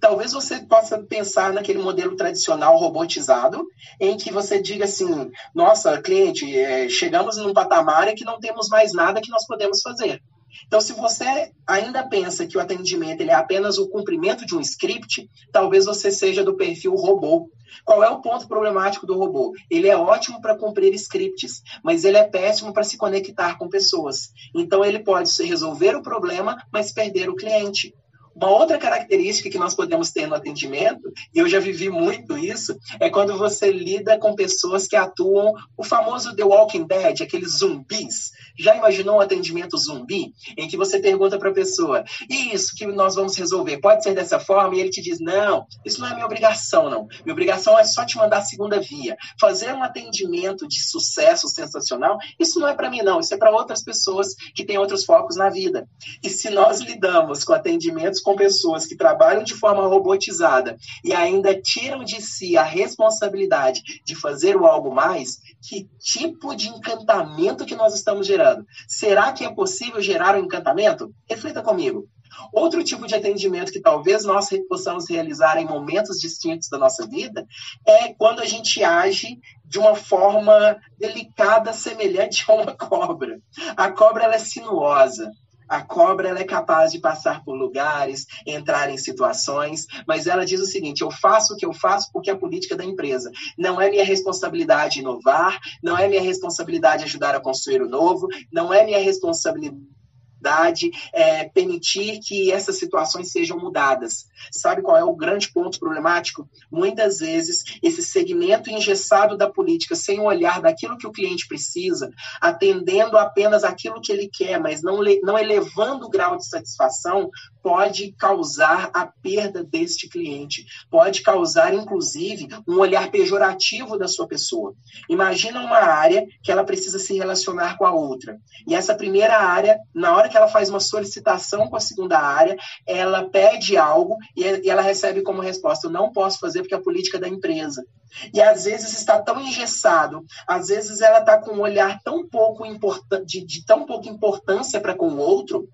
Talvez você possa pensar naquele modelo tradicional robotizado, em que você diga assim: nossa, cliente, é, chegamos num patamar em que não temos mais nada que nós podemos fazer. Então, se você ainda pensa que o atendimento ele é apenas o cumprimento de um script, talvez você seja do perfil robô. Qual é o ponto problemático do robô? Ele é ótimo para cumprir scripts, mas ele é péssimo para se conectar com pessoas. Então, ele pode resolver o problema, mas perder o cliente. Uma outra característica que nós podemos ter no atendimento, e eu já vivi muito isso, é quando você lida com pessoas que atuam o famoso The Walking Dead, aqueles zumbis. Já imaginou um atendimento zumbi? Em que você pergunta para a pessoa, e isso que nós vamos resolver, pode ser dessa forma? E ele te diz, não, isso não é minha obrigação, não. Minha obrigação é só te mandar a segunda via. Fazer um atendimento de sucesso sensacional, isso não é para mim, não. Isso é para outras pessoas que têm outros focos na vida. E se nós lidamos com atendimentos com pessoas que trabalham de forma robotizada e ainda tiram de si a responsabilidade de fazer o algo mais, que tipo de encantamento que nós estamos gerando? Será que é possível gerar um encantamento? Reflita comigo. Outro tipo de atendimento que talvez nós possamos realizar em momentos distintos da nossa vida é quando a gente age de uma forma delicada, semelhante a uma cobra. A cobra ela é sinuosa, a cobra é capaz de passar por lugares, entrar em situações, mas ela diz o seguinte: eu faço o que eu faço porque é a política da empresa. Não é minha responsabilidade inovar, não é minha responsabilidade ajudar a construir o novo, não é minha responsabilidade é, permitir que essas situações sejam mudadas. Sabe qual é o grande ponto problemático? Muitas vezes, esse segmento engessado da política, sem olhar daquilo que o cliente precisa, atendendo apenas aquilo que ele quer, mas não, não elevando o grau de satisfação, pode causar a perda deste cliente, pode causar, inclusive, um olhar pejorativo da sua pessoa. Imagina uma área que ela precisa se relacionar com a outra. E essa primeira área, na hora que ela faz uma solicitação com a segunda área, ela pede algo e ela recebe como resposta: eu não posso fazer porque é a política da empresa. E às vezes está tão engessado, às vezes ela está com um olhar tão pouco de, de tão pouca importância para com o outro,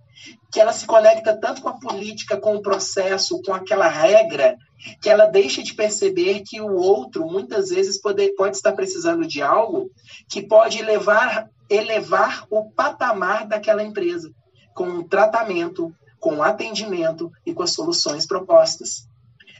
que ela se conecta tanto com a política, com o processo, com aquela regra, que ela deixa de perceber que o outro muitas vezes pode, pode estar precisando de algo que pode levar, elevar o patamar daquela empresa, com o tratamento, com o atendimento e com as soluções propostas.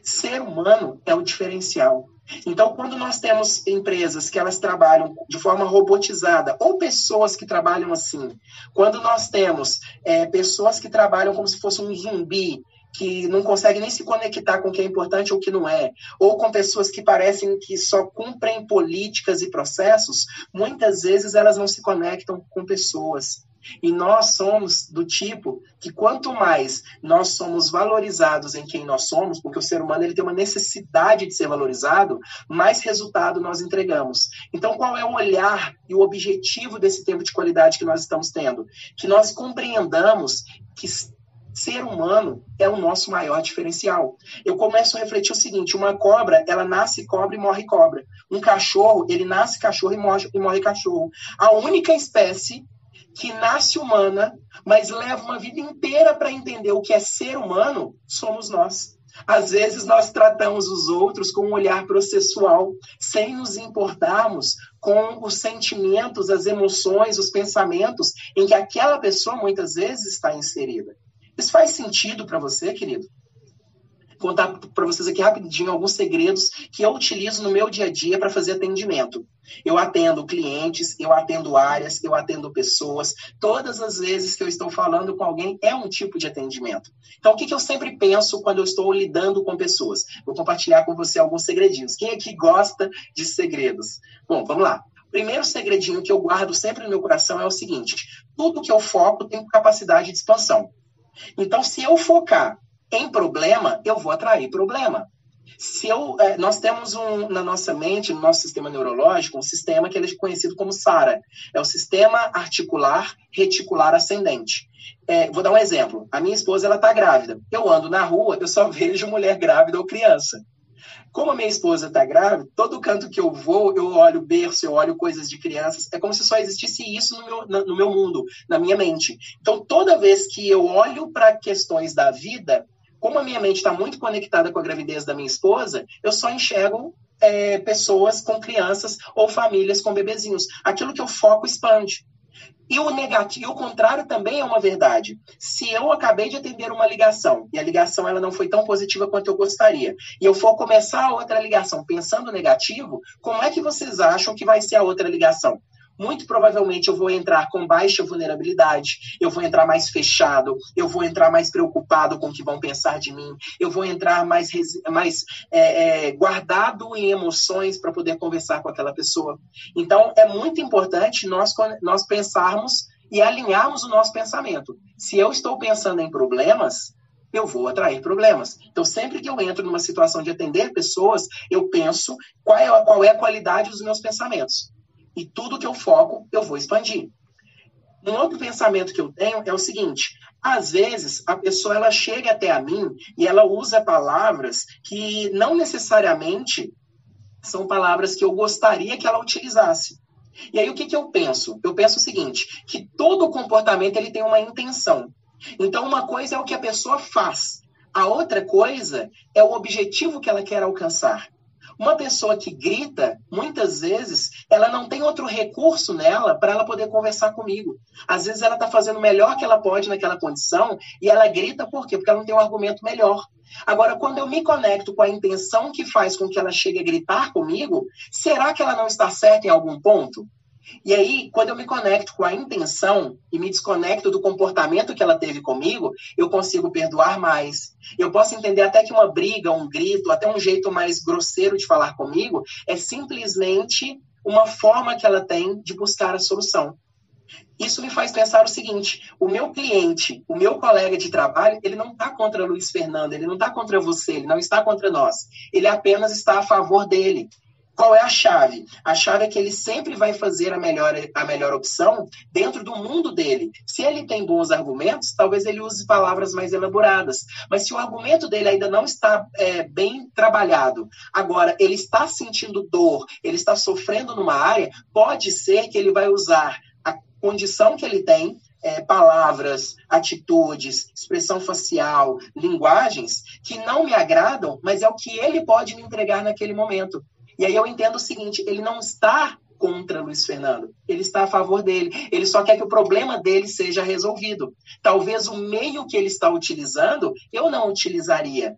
Ser humano é o diferencial. Então, quando nós temos empresas que elas trabalham de forma robotizada, ou pessoas que trabalham assim, quando nós temos é, pessoas que trabalham como se fosse um zumbi, que não consegue nem se conectar com o que é importante ou o que não é, ou com pessoas que parecem que só cumprem políticas e processos, muitas vezes elas não se conectam com pessoas. E nós somos do tipo que quanto mais nós somos valorizados em quem nós somos, porque o ser humano ele tem uma necessidade de ser valorizado, mais resultado nós entregamos. Então, qual é o olhar e o objetivo desse tempo de qualidade que nós estamos tendo? Que nós compreendamos que ser humano é o nosso maior diferencial. Eu começo a refletir o seguinte: uma cobra, ela nasce cobra e morre cobra. Um cachorro, ele nasce cachorro e morre, e morre cachorro. A única espécie que nasce humana, mas leva uma vida inteira para entender o que é ser humano, somos nós. Às vezes nós tratamos os outros com um olhar processual, sem nos importarmos com os sentimentos, as emoções, os pensamentos em que aquela pessoa muitas vezes está inserida. Isso faz sentido para você, querido? Contar para vocês aqui rapidinho alguns segredos que eu utilizo no meu dia a dia para fazer atendimento. Eu atendo clientes, eu atendo áreas, eu atendo pessoas. Todas as vezes que eu estou falando com alguém é um tipo de atendimento. Então, o que, que eu sempre penso quando eu estou lidando com pessoas? Vou compartilhar com você alguns segredinhos. Quem aqui gosta de segredos? Bom, vamos lá. Primeiro segredinho que eu guardo sempre no meu coração é o seguinte: tudo que eu foco tem capacidade de expansão. Então, se eu focar em problema, eu vou atrair problema. Se eu, é, nós temos um, na nossa mente, no nosso sistema neurológico, um sistema que é conhecido como SARA. É o Sistema Articular Reticular Ascendente. É, vou dar um exemplo. A minha esposa ela está grávida. Eu ando na rua, eu só vejo mulher grávida ou criança. Como a minha esposa está grávida, todo canto que eu vou, eu olho berço, eu olho coisas de crianças. É como se só existisse isso no meu, no meu mundo, na minha mente. Então, toda vez que eu olho para questões da vida, como a minha mente está muito conectada com a gravidez da minha esposa, eu só enxergo é, pessoas com crianças ou famílias com bebezinhos. Aquilo que eu foco expande. E o negativo, o contrário também é uma verdade. Se eu acabei de atender uma ligação e a ligação ela não foi tão positiva quanto eu gostaria, e eu for começar a outra ligação pensando negativo, como é que vocês acham que vai ser a outra ligação? Muito provavelmente eu vou entrar com baixa vulnerabilidade, eu vou entrar mais fechado, eu vou entrar mais preocupado com o que vão pensar de mim, eu vou entrar mais, mais é, é, guardado em emoções para poder conversar com aquela pessoa. Então, é muito importante nós, nós pensarmos e alinharmos o nosso pensamento. Se eu estou pensando em problemas, eu vou atrair problemas. Então, sempre que eu entro numa situação de atender pessoas, eu penso qual é, qual é a qualidade dos meus pensamentos e tudo que eu foco, eu vou expandir. Um outro pensamento que eu tenho é o seguinte: às vezes a pessoa ela chega até a mim e ela usa palavras que não necessariamente são palavras que eu gostaria que ela utilizasse. E aí o que, que eu penso? Eu penso o seguinte: que todo comportamento ele tem uma intenção. Então uma coisa é o que a pessoa faz, a outra coisa é o objetivo que ela quer alcançar. Uma pessoa que grita, muitas vezes, ela não tem outro recurso nela para ela poder conversar comigo. Às vezes ela está fazendo o melhor que ela pode naquela condição e ela grita por quê? Porque ela não tem um argumento melhor. Agora, quando eu me conecto com a intenção que faz com que ela chegue a gritar comigo, será que ela não está certa em algum ponto? E aí, quando eu me conecto com a intenção e me desconecto do comportamento que ela teve comigo, eu consigo perdoar mais. Eu posso entender até que uma briga, um grito, até um jeito mais grosseiro de falar comigo é simplesmente uma forma que ela tem de buscar a solução. Isso me faz pensar o seguinte: o meu cliente, o meu colega de trabalho, ele não está contra Luiz Fernando, ele não está contra você, ele não está contra nós. Ele apenas está a favor dele. Qual é a chave? A chave é que ele sempre vai fazer a melhor, a melhor opção dentro do mundo dele. Se ele tem bons argumentos, talvez ele use palavras mais elaboradas. Mas se o argumento dele ainda não está é, bem trabalhado, agora ele está sentindo dor, ele está sofrendo numa área, pode ser que ele vai usar a condição que ele tem é, palavras, atitudes, expressão facial, linguagens que não me agradam, mas é o que ele pode me entregar naquele momento. E aí eu entendo o seguinte: ele não está contra Luiz Fernando, ele está a favor dele. Ele só quer que o problema dele seja resolvido. Talvez o meio que ele está utilizando eu não utilizaria.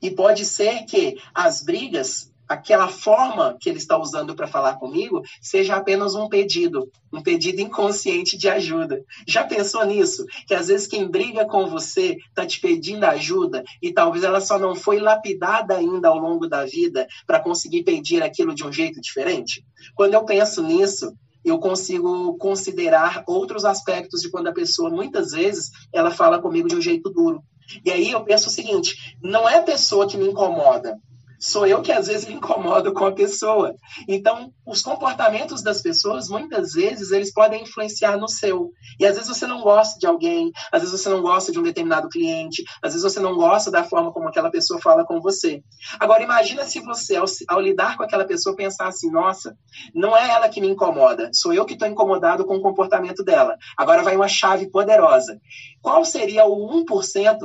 E pode ser que as brigas aquela forma que ele está usando para falar comigo seja apenas um pedido, um pedido inconsciente de ajuda. Já pensou nisso? Que às vezes quem briga com você está te pedindo ajuda e talvez ela só não foi lapidada ainda ao longo da vida para conseguir pedir aquilo de um jeito diferente? Quando eu penso nisso, eu consigo considerar outros aspectos de quando a pessoa, muitas vezes, ela fala comigo de um jeito duro. E aí eu penso o seguinte: não é a pessoa que me incomoda, sou eu que às vezes me incomodo com a pessoa. Então, os comportamentos das pessoas, muitas vezes, eles podem influenciar no seu. E às vezes você não gosta de alguém, às vezes você não gosta de um determinado cliente, às vezes você não gosta da forma como aquela pessoa fala com você. Agora, imagina se você, ao, ao lidar com aquela pessoa, pensar assim: nossa, não é ela que me incomoda, sou eu que estou incomodado com o comportamento dela. Agora vai uma chave poderosa. Qual seria o 1%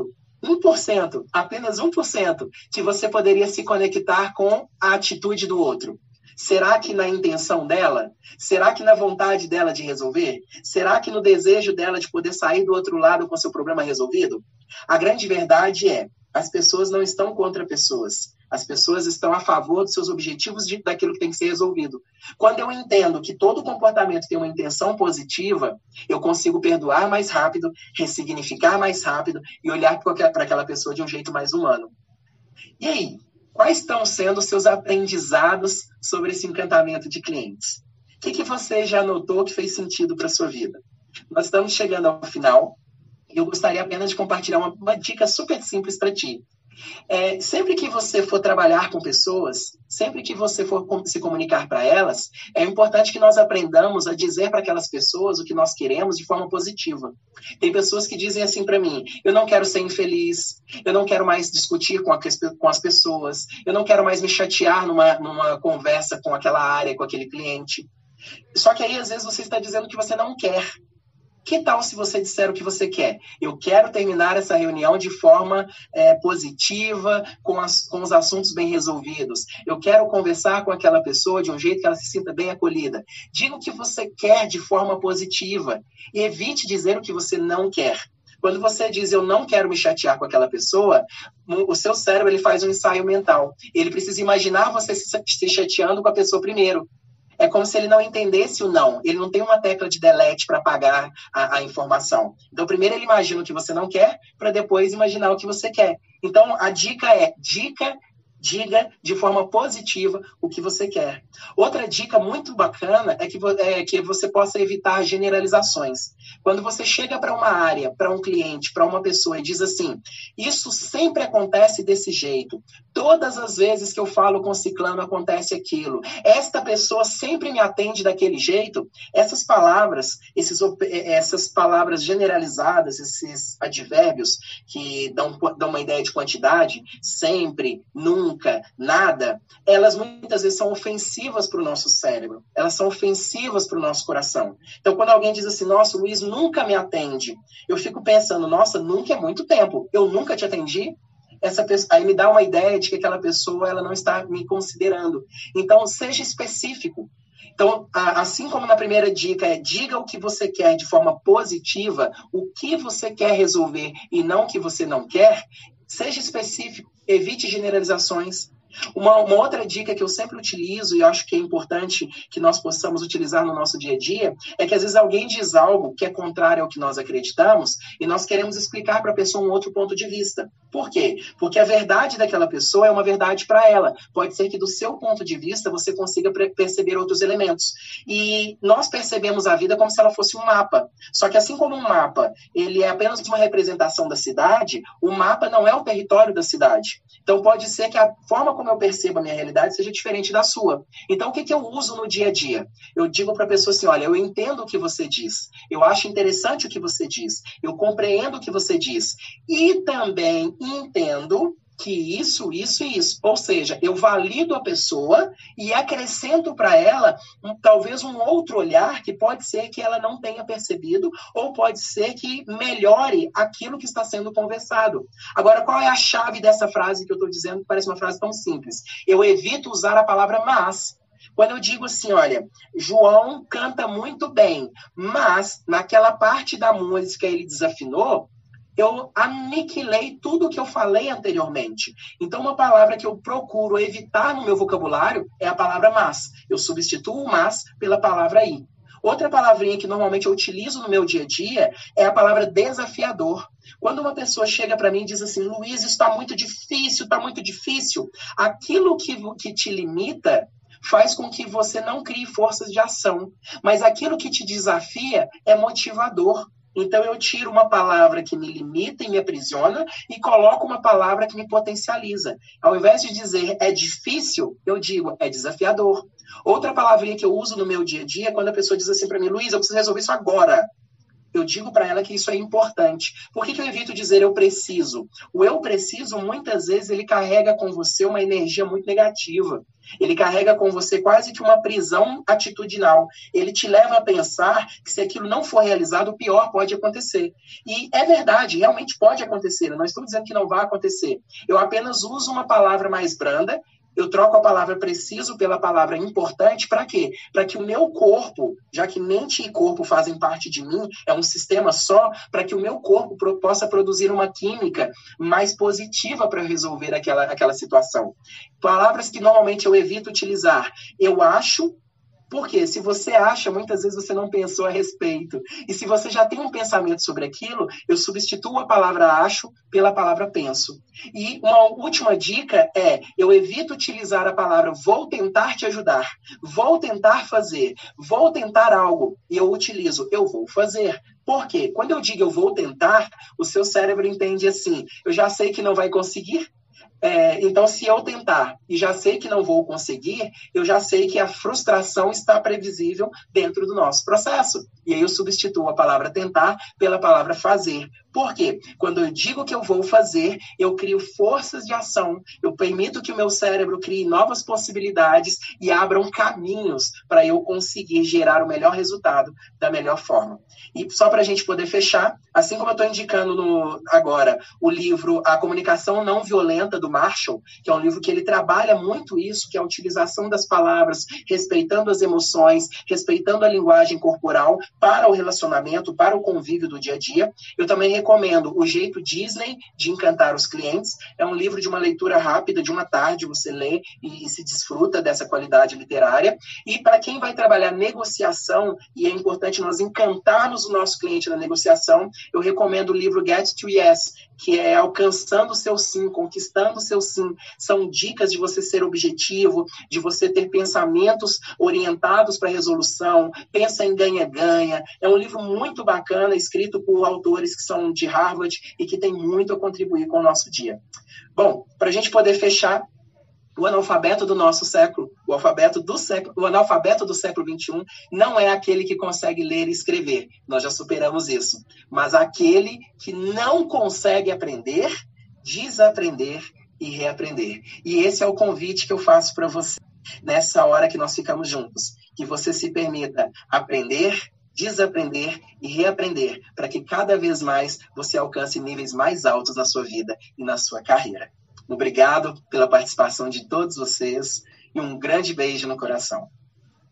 1%, apenas 1%, que você poderia se conectar com a atitude do outro. Será que na intenção dela? Será que na vontade dela de resolver? Será que no desejo dela de poder sair do outro lado com seu problema resolvido? A grande verdade é: as pessoas não estão contra pessoas. As pessoas estão a favor dos seus objetivos, de, daquilo que tem que ser resolvido. Quando eu entendo que todo comportamento tem uma intenção positiva, eu consigo perdoar mais rápido, ressignificar mais rápido e olhar para aquela pessoa de um jeito mais humano. E aí, quais estão sendo os seus aprendizados sobre esse encantamento de clientes? O que, que você já notou que fez sentido para a sua vida? Nós estamos chegando ao final e eu gostaria apenas de compartilhar uma, uma dica super simples para ti. É, sempre que você for trabalhar com pessoas, sempre que você for se comunicar para elas, é importante que nós aprendamos a dizer para aquelas pessoas o que nós queremos de forma positiva. Tem pessoas que dizem assim para mim: eu não quero ser infeliz, eu não quero mais discutir com, a, com as pessoas, eu não quero mais me chatear numa, numa conversa com aquela área, com aquele cliente. Só que aí, às vezes, você está dizendo que você não quer. Que tal se você disser o que você quer? Eu quero terminar essa reunião de forma é, positiva, com, as, com os assuntos bem resolvidos. Eu quero conversar com aquela pessoa de um jeito que ela se sinta bem acolhida. Diga o que você quer de forma positiva e evite dizer o que você não quer. Quando você diz eu não quero me chatear com aquela pessoa, o seu cérebro ele faz um ensaio mental. Ele precisa imaginar você se chateando com a pessoa primeiro. É como se ele não entendesse o não. Ele não tem uma tecla de delete para apagar a, a, informação. Então, primeiro ele imagina o que você não quer, para depois imaginar o que você quer. Então, a dica é dica diga de forma positiva o que você quer. Outra dica muito bacana é que, é que você possa evitar generalizações. Quando você chega para uma área, para um cliente, para uma pessoa e diz assim: Isso sempre acontece desse jeito. Todas as vezes que eu falo com ciclano acontece aquilo. Esta pessoa sempre me atende daquele jeito. Essas palavras, esses, eh, essas palavras generalizadas, esses advérbios que dão, dão uma ideia de quantidade, sempre, nunca, nada, elas muitas vezes são ofensivas para o nosso cérebro. Elas são ofensivas para o nosso coração. Então, quando alguém diz assim, nossa, o Luiz nunca me atende, eu fico pensando, nossa, nunca é muito tempo. Eu nunca te atendi? essa pessoa, aí me dá uma ideia de que aquela pessoa ela não está me considerando. Então, seja específico. Então, assim como na primeira dica é diga o que você quer de forma positiva, o que você quer resolver e não o que você não quer, seja específico, evite generalizações, uma, uma, outra dica que eu sempre utilizo e acho que é importante que nós possamos utilizar no nosso dia a dia é que às vezes alguém diz algo que é contrário ao que nós acreditamos e nós queremos explicar para a pessoa um outro ponto de vista. Por quê? Porque a verdade daquela pessoa é uma verdade para ela. Pode ser que do seu ponto de vista você consiga perceber outros elementos. E nós percebemos a vida como se ela fosse um mapa. Só que assim como um mapa, ele é apenas uma representação da cidade, o mapa não é o território da cidade. Então pode ser que a forma como eu percebo a minha realidade seja diferente da sua. Então, o que, que eu uso no dia a dia? Eu digo para a pessoa assim: olha, eu entendo o que você diz, eu acho interessante o que você diz, eu compreendo o que você diz, e também entendo que isso, isso e isso. Ou seja, eu valido a pessoa e acrescento para ela um, talvez um outro olhar que pode ser que ela não tenha percebido ou pode ser que melhore aquilo que está sendo conversado. Agora, qual é a chave dessa frase que eu estou dizendo parece uma frase tão simples? Eu evito usar a palavra mas. Quando eu digo assim, olha, João canta muito bem, mas naquela parte da música ele desafinou, eu aniquilei tudo que eu falei anteriormente. Então, uma palavra que eu procuro evitar no meu vocabulário é a palavra mas. Eu substituo o mas pela palavra i. Outra palavrinha que normalmente eu utilizo no meu dia a dia é a palavra desafiador. Quando uma pessoa chega para mim e diz assim, Luiz, isso está muito difícil, está muito difícil, aquilo que, que te limita faz com que você não crie forças de ação. Mas aquilo que te desafia é motivador. Então eu tiro uma palavra que me limita e me aprisiona e coloco uma palavra que me potencializa. Ao invés de dizer é difícil, eu digo é desafiador. Outra palavrinha que eu uso no meu dia a dia é quando a pessoa diz assim para mim, Luiz, eu preciso resolver isso agora eu digo para ela que isso é importante. Por que, que, eu evito dizer eu preciso? O eu preciso, muitas vezes, ele carrega com você uma energia muito negativa. Ele carrega com você quase que uma prisão atitudinal. Ele te leva a pensar que se aquilo não for realizado, o pior pode acontecer. E é verdade, realmente pode acontecer. Eu não estou dizendo que não vai acontecer. Eu apenas uso uma palavra mais branda eu troco a palavra preciso pela palavra importante, para quê? Para que o meu corpo, já que mente e corpo fazem parte de mim, é um sistema só, para que o meu corpo pro, possa produzir uma química mais positiva para resolver aquela, aquela situação. Palavras que normalmente eu evito utilizar. Eu acho, porque se você acha, muitas vezes você não pensou a respeito. E se você já tem um pensamento sobre aquilo, eu substituo a palavra acho pela palavra penso. E uma última dica é: eu evito utilizar a palavra vou tentar te ajudar, vou tentar fazer, vou tentar algo. E eu utilizo eu vou fazer. Por quê? Quando eu digo eu vou tentar, o seu cérebro entende assim: eu já sei que não vai conseguir, é, então, se eu tentar e já sei que não vou conseguir, eu já sei que a frustração está previsível dentro do nosso processo. E aí eu substituo a palavra tentar pela palavra fazer. Por quê? Quando eu digo que eu vou fazer, eu crio forças de ação, eu permito que o meu cérebro crie novas possibilidades e abram caminhos para eu conseguir gerar o melhor resultado da melhor forma. E só para a gente poder fechar, assim como eu estou indicando no, agora o livro A Comunicação Não Violenta do Marshall, que é um livro que ele trabalha muito isso, que é a utilização das palavras, respeitando as emoções, respeitando a linguagem corporal para o relacionamento, para o convívio do dia a dia. Eu também recomendo O Jeito Disney de Encantar os Clientes. É um livro de uma leitura rápida, de uma tarde, você lê e, e se desfruta dessa qualidade literária. E para quem vai trabalhar negociação, e é importante nós encantarmos o nosso cliente na negociação, eu recomendo o livro Get to Yes, que é alcançando o seu sim, conquistando o seu sim. São dicas de você ser objetivo, de você ter pensamentos orientados para resolução, pensa em ganha-ganha. É um livro muito bacana, escrito por autores que são de Harvard e que tem muito a contribuir com o nosso dia. Bom, para a gente poder fechar, o analfabeto do nosso século, o alfabeto do século, o analfabeto do século 21 não é aquele que consegue ler e escrever. Nós já superamos isso. Mas aquele que não consegue aprender, desaprender e reaprender. E esse é o convite que eu faço para você nessa hora que nós ficamos juntos, que você se permita aprender, desaprender e reaprender, para que cada vez mais você alcance níveis mais altos na sua vida e na sua carreira. Obrigado pela participação de todos vocês e um grande beijo no coração.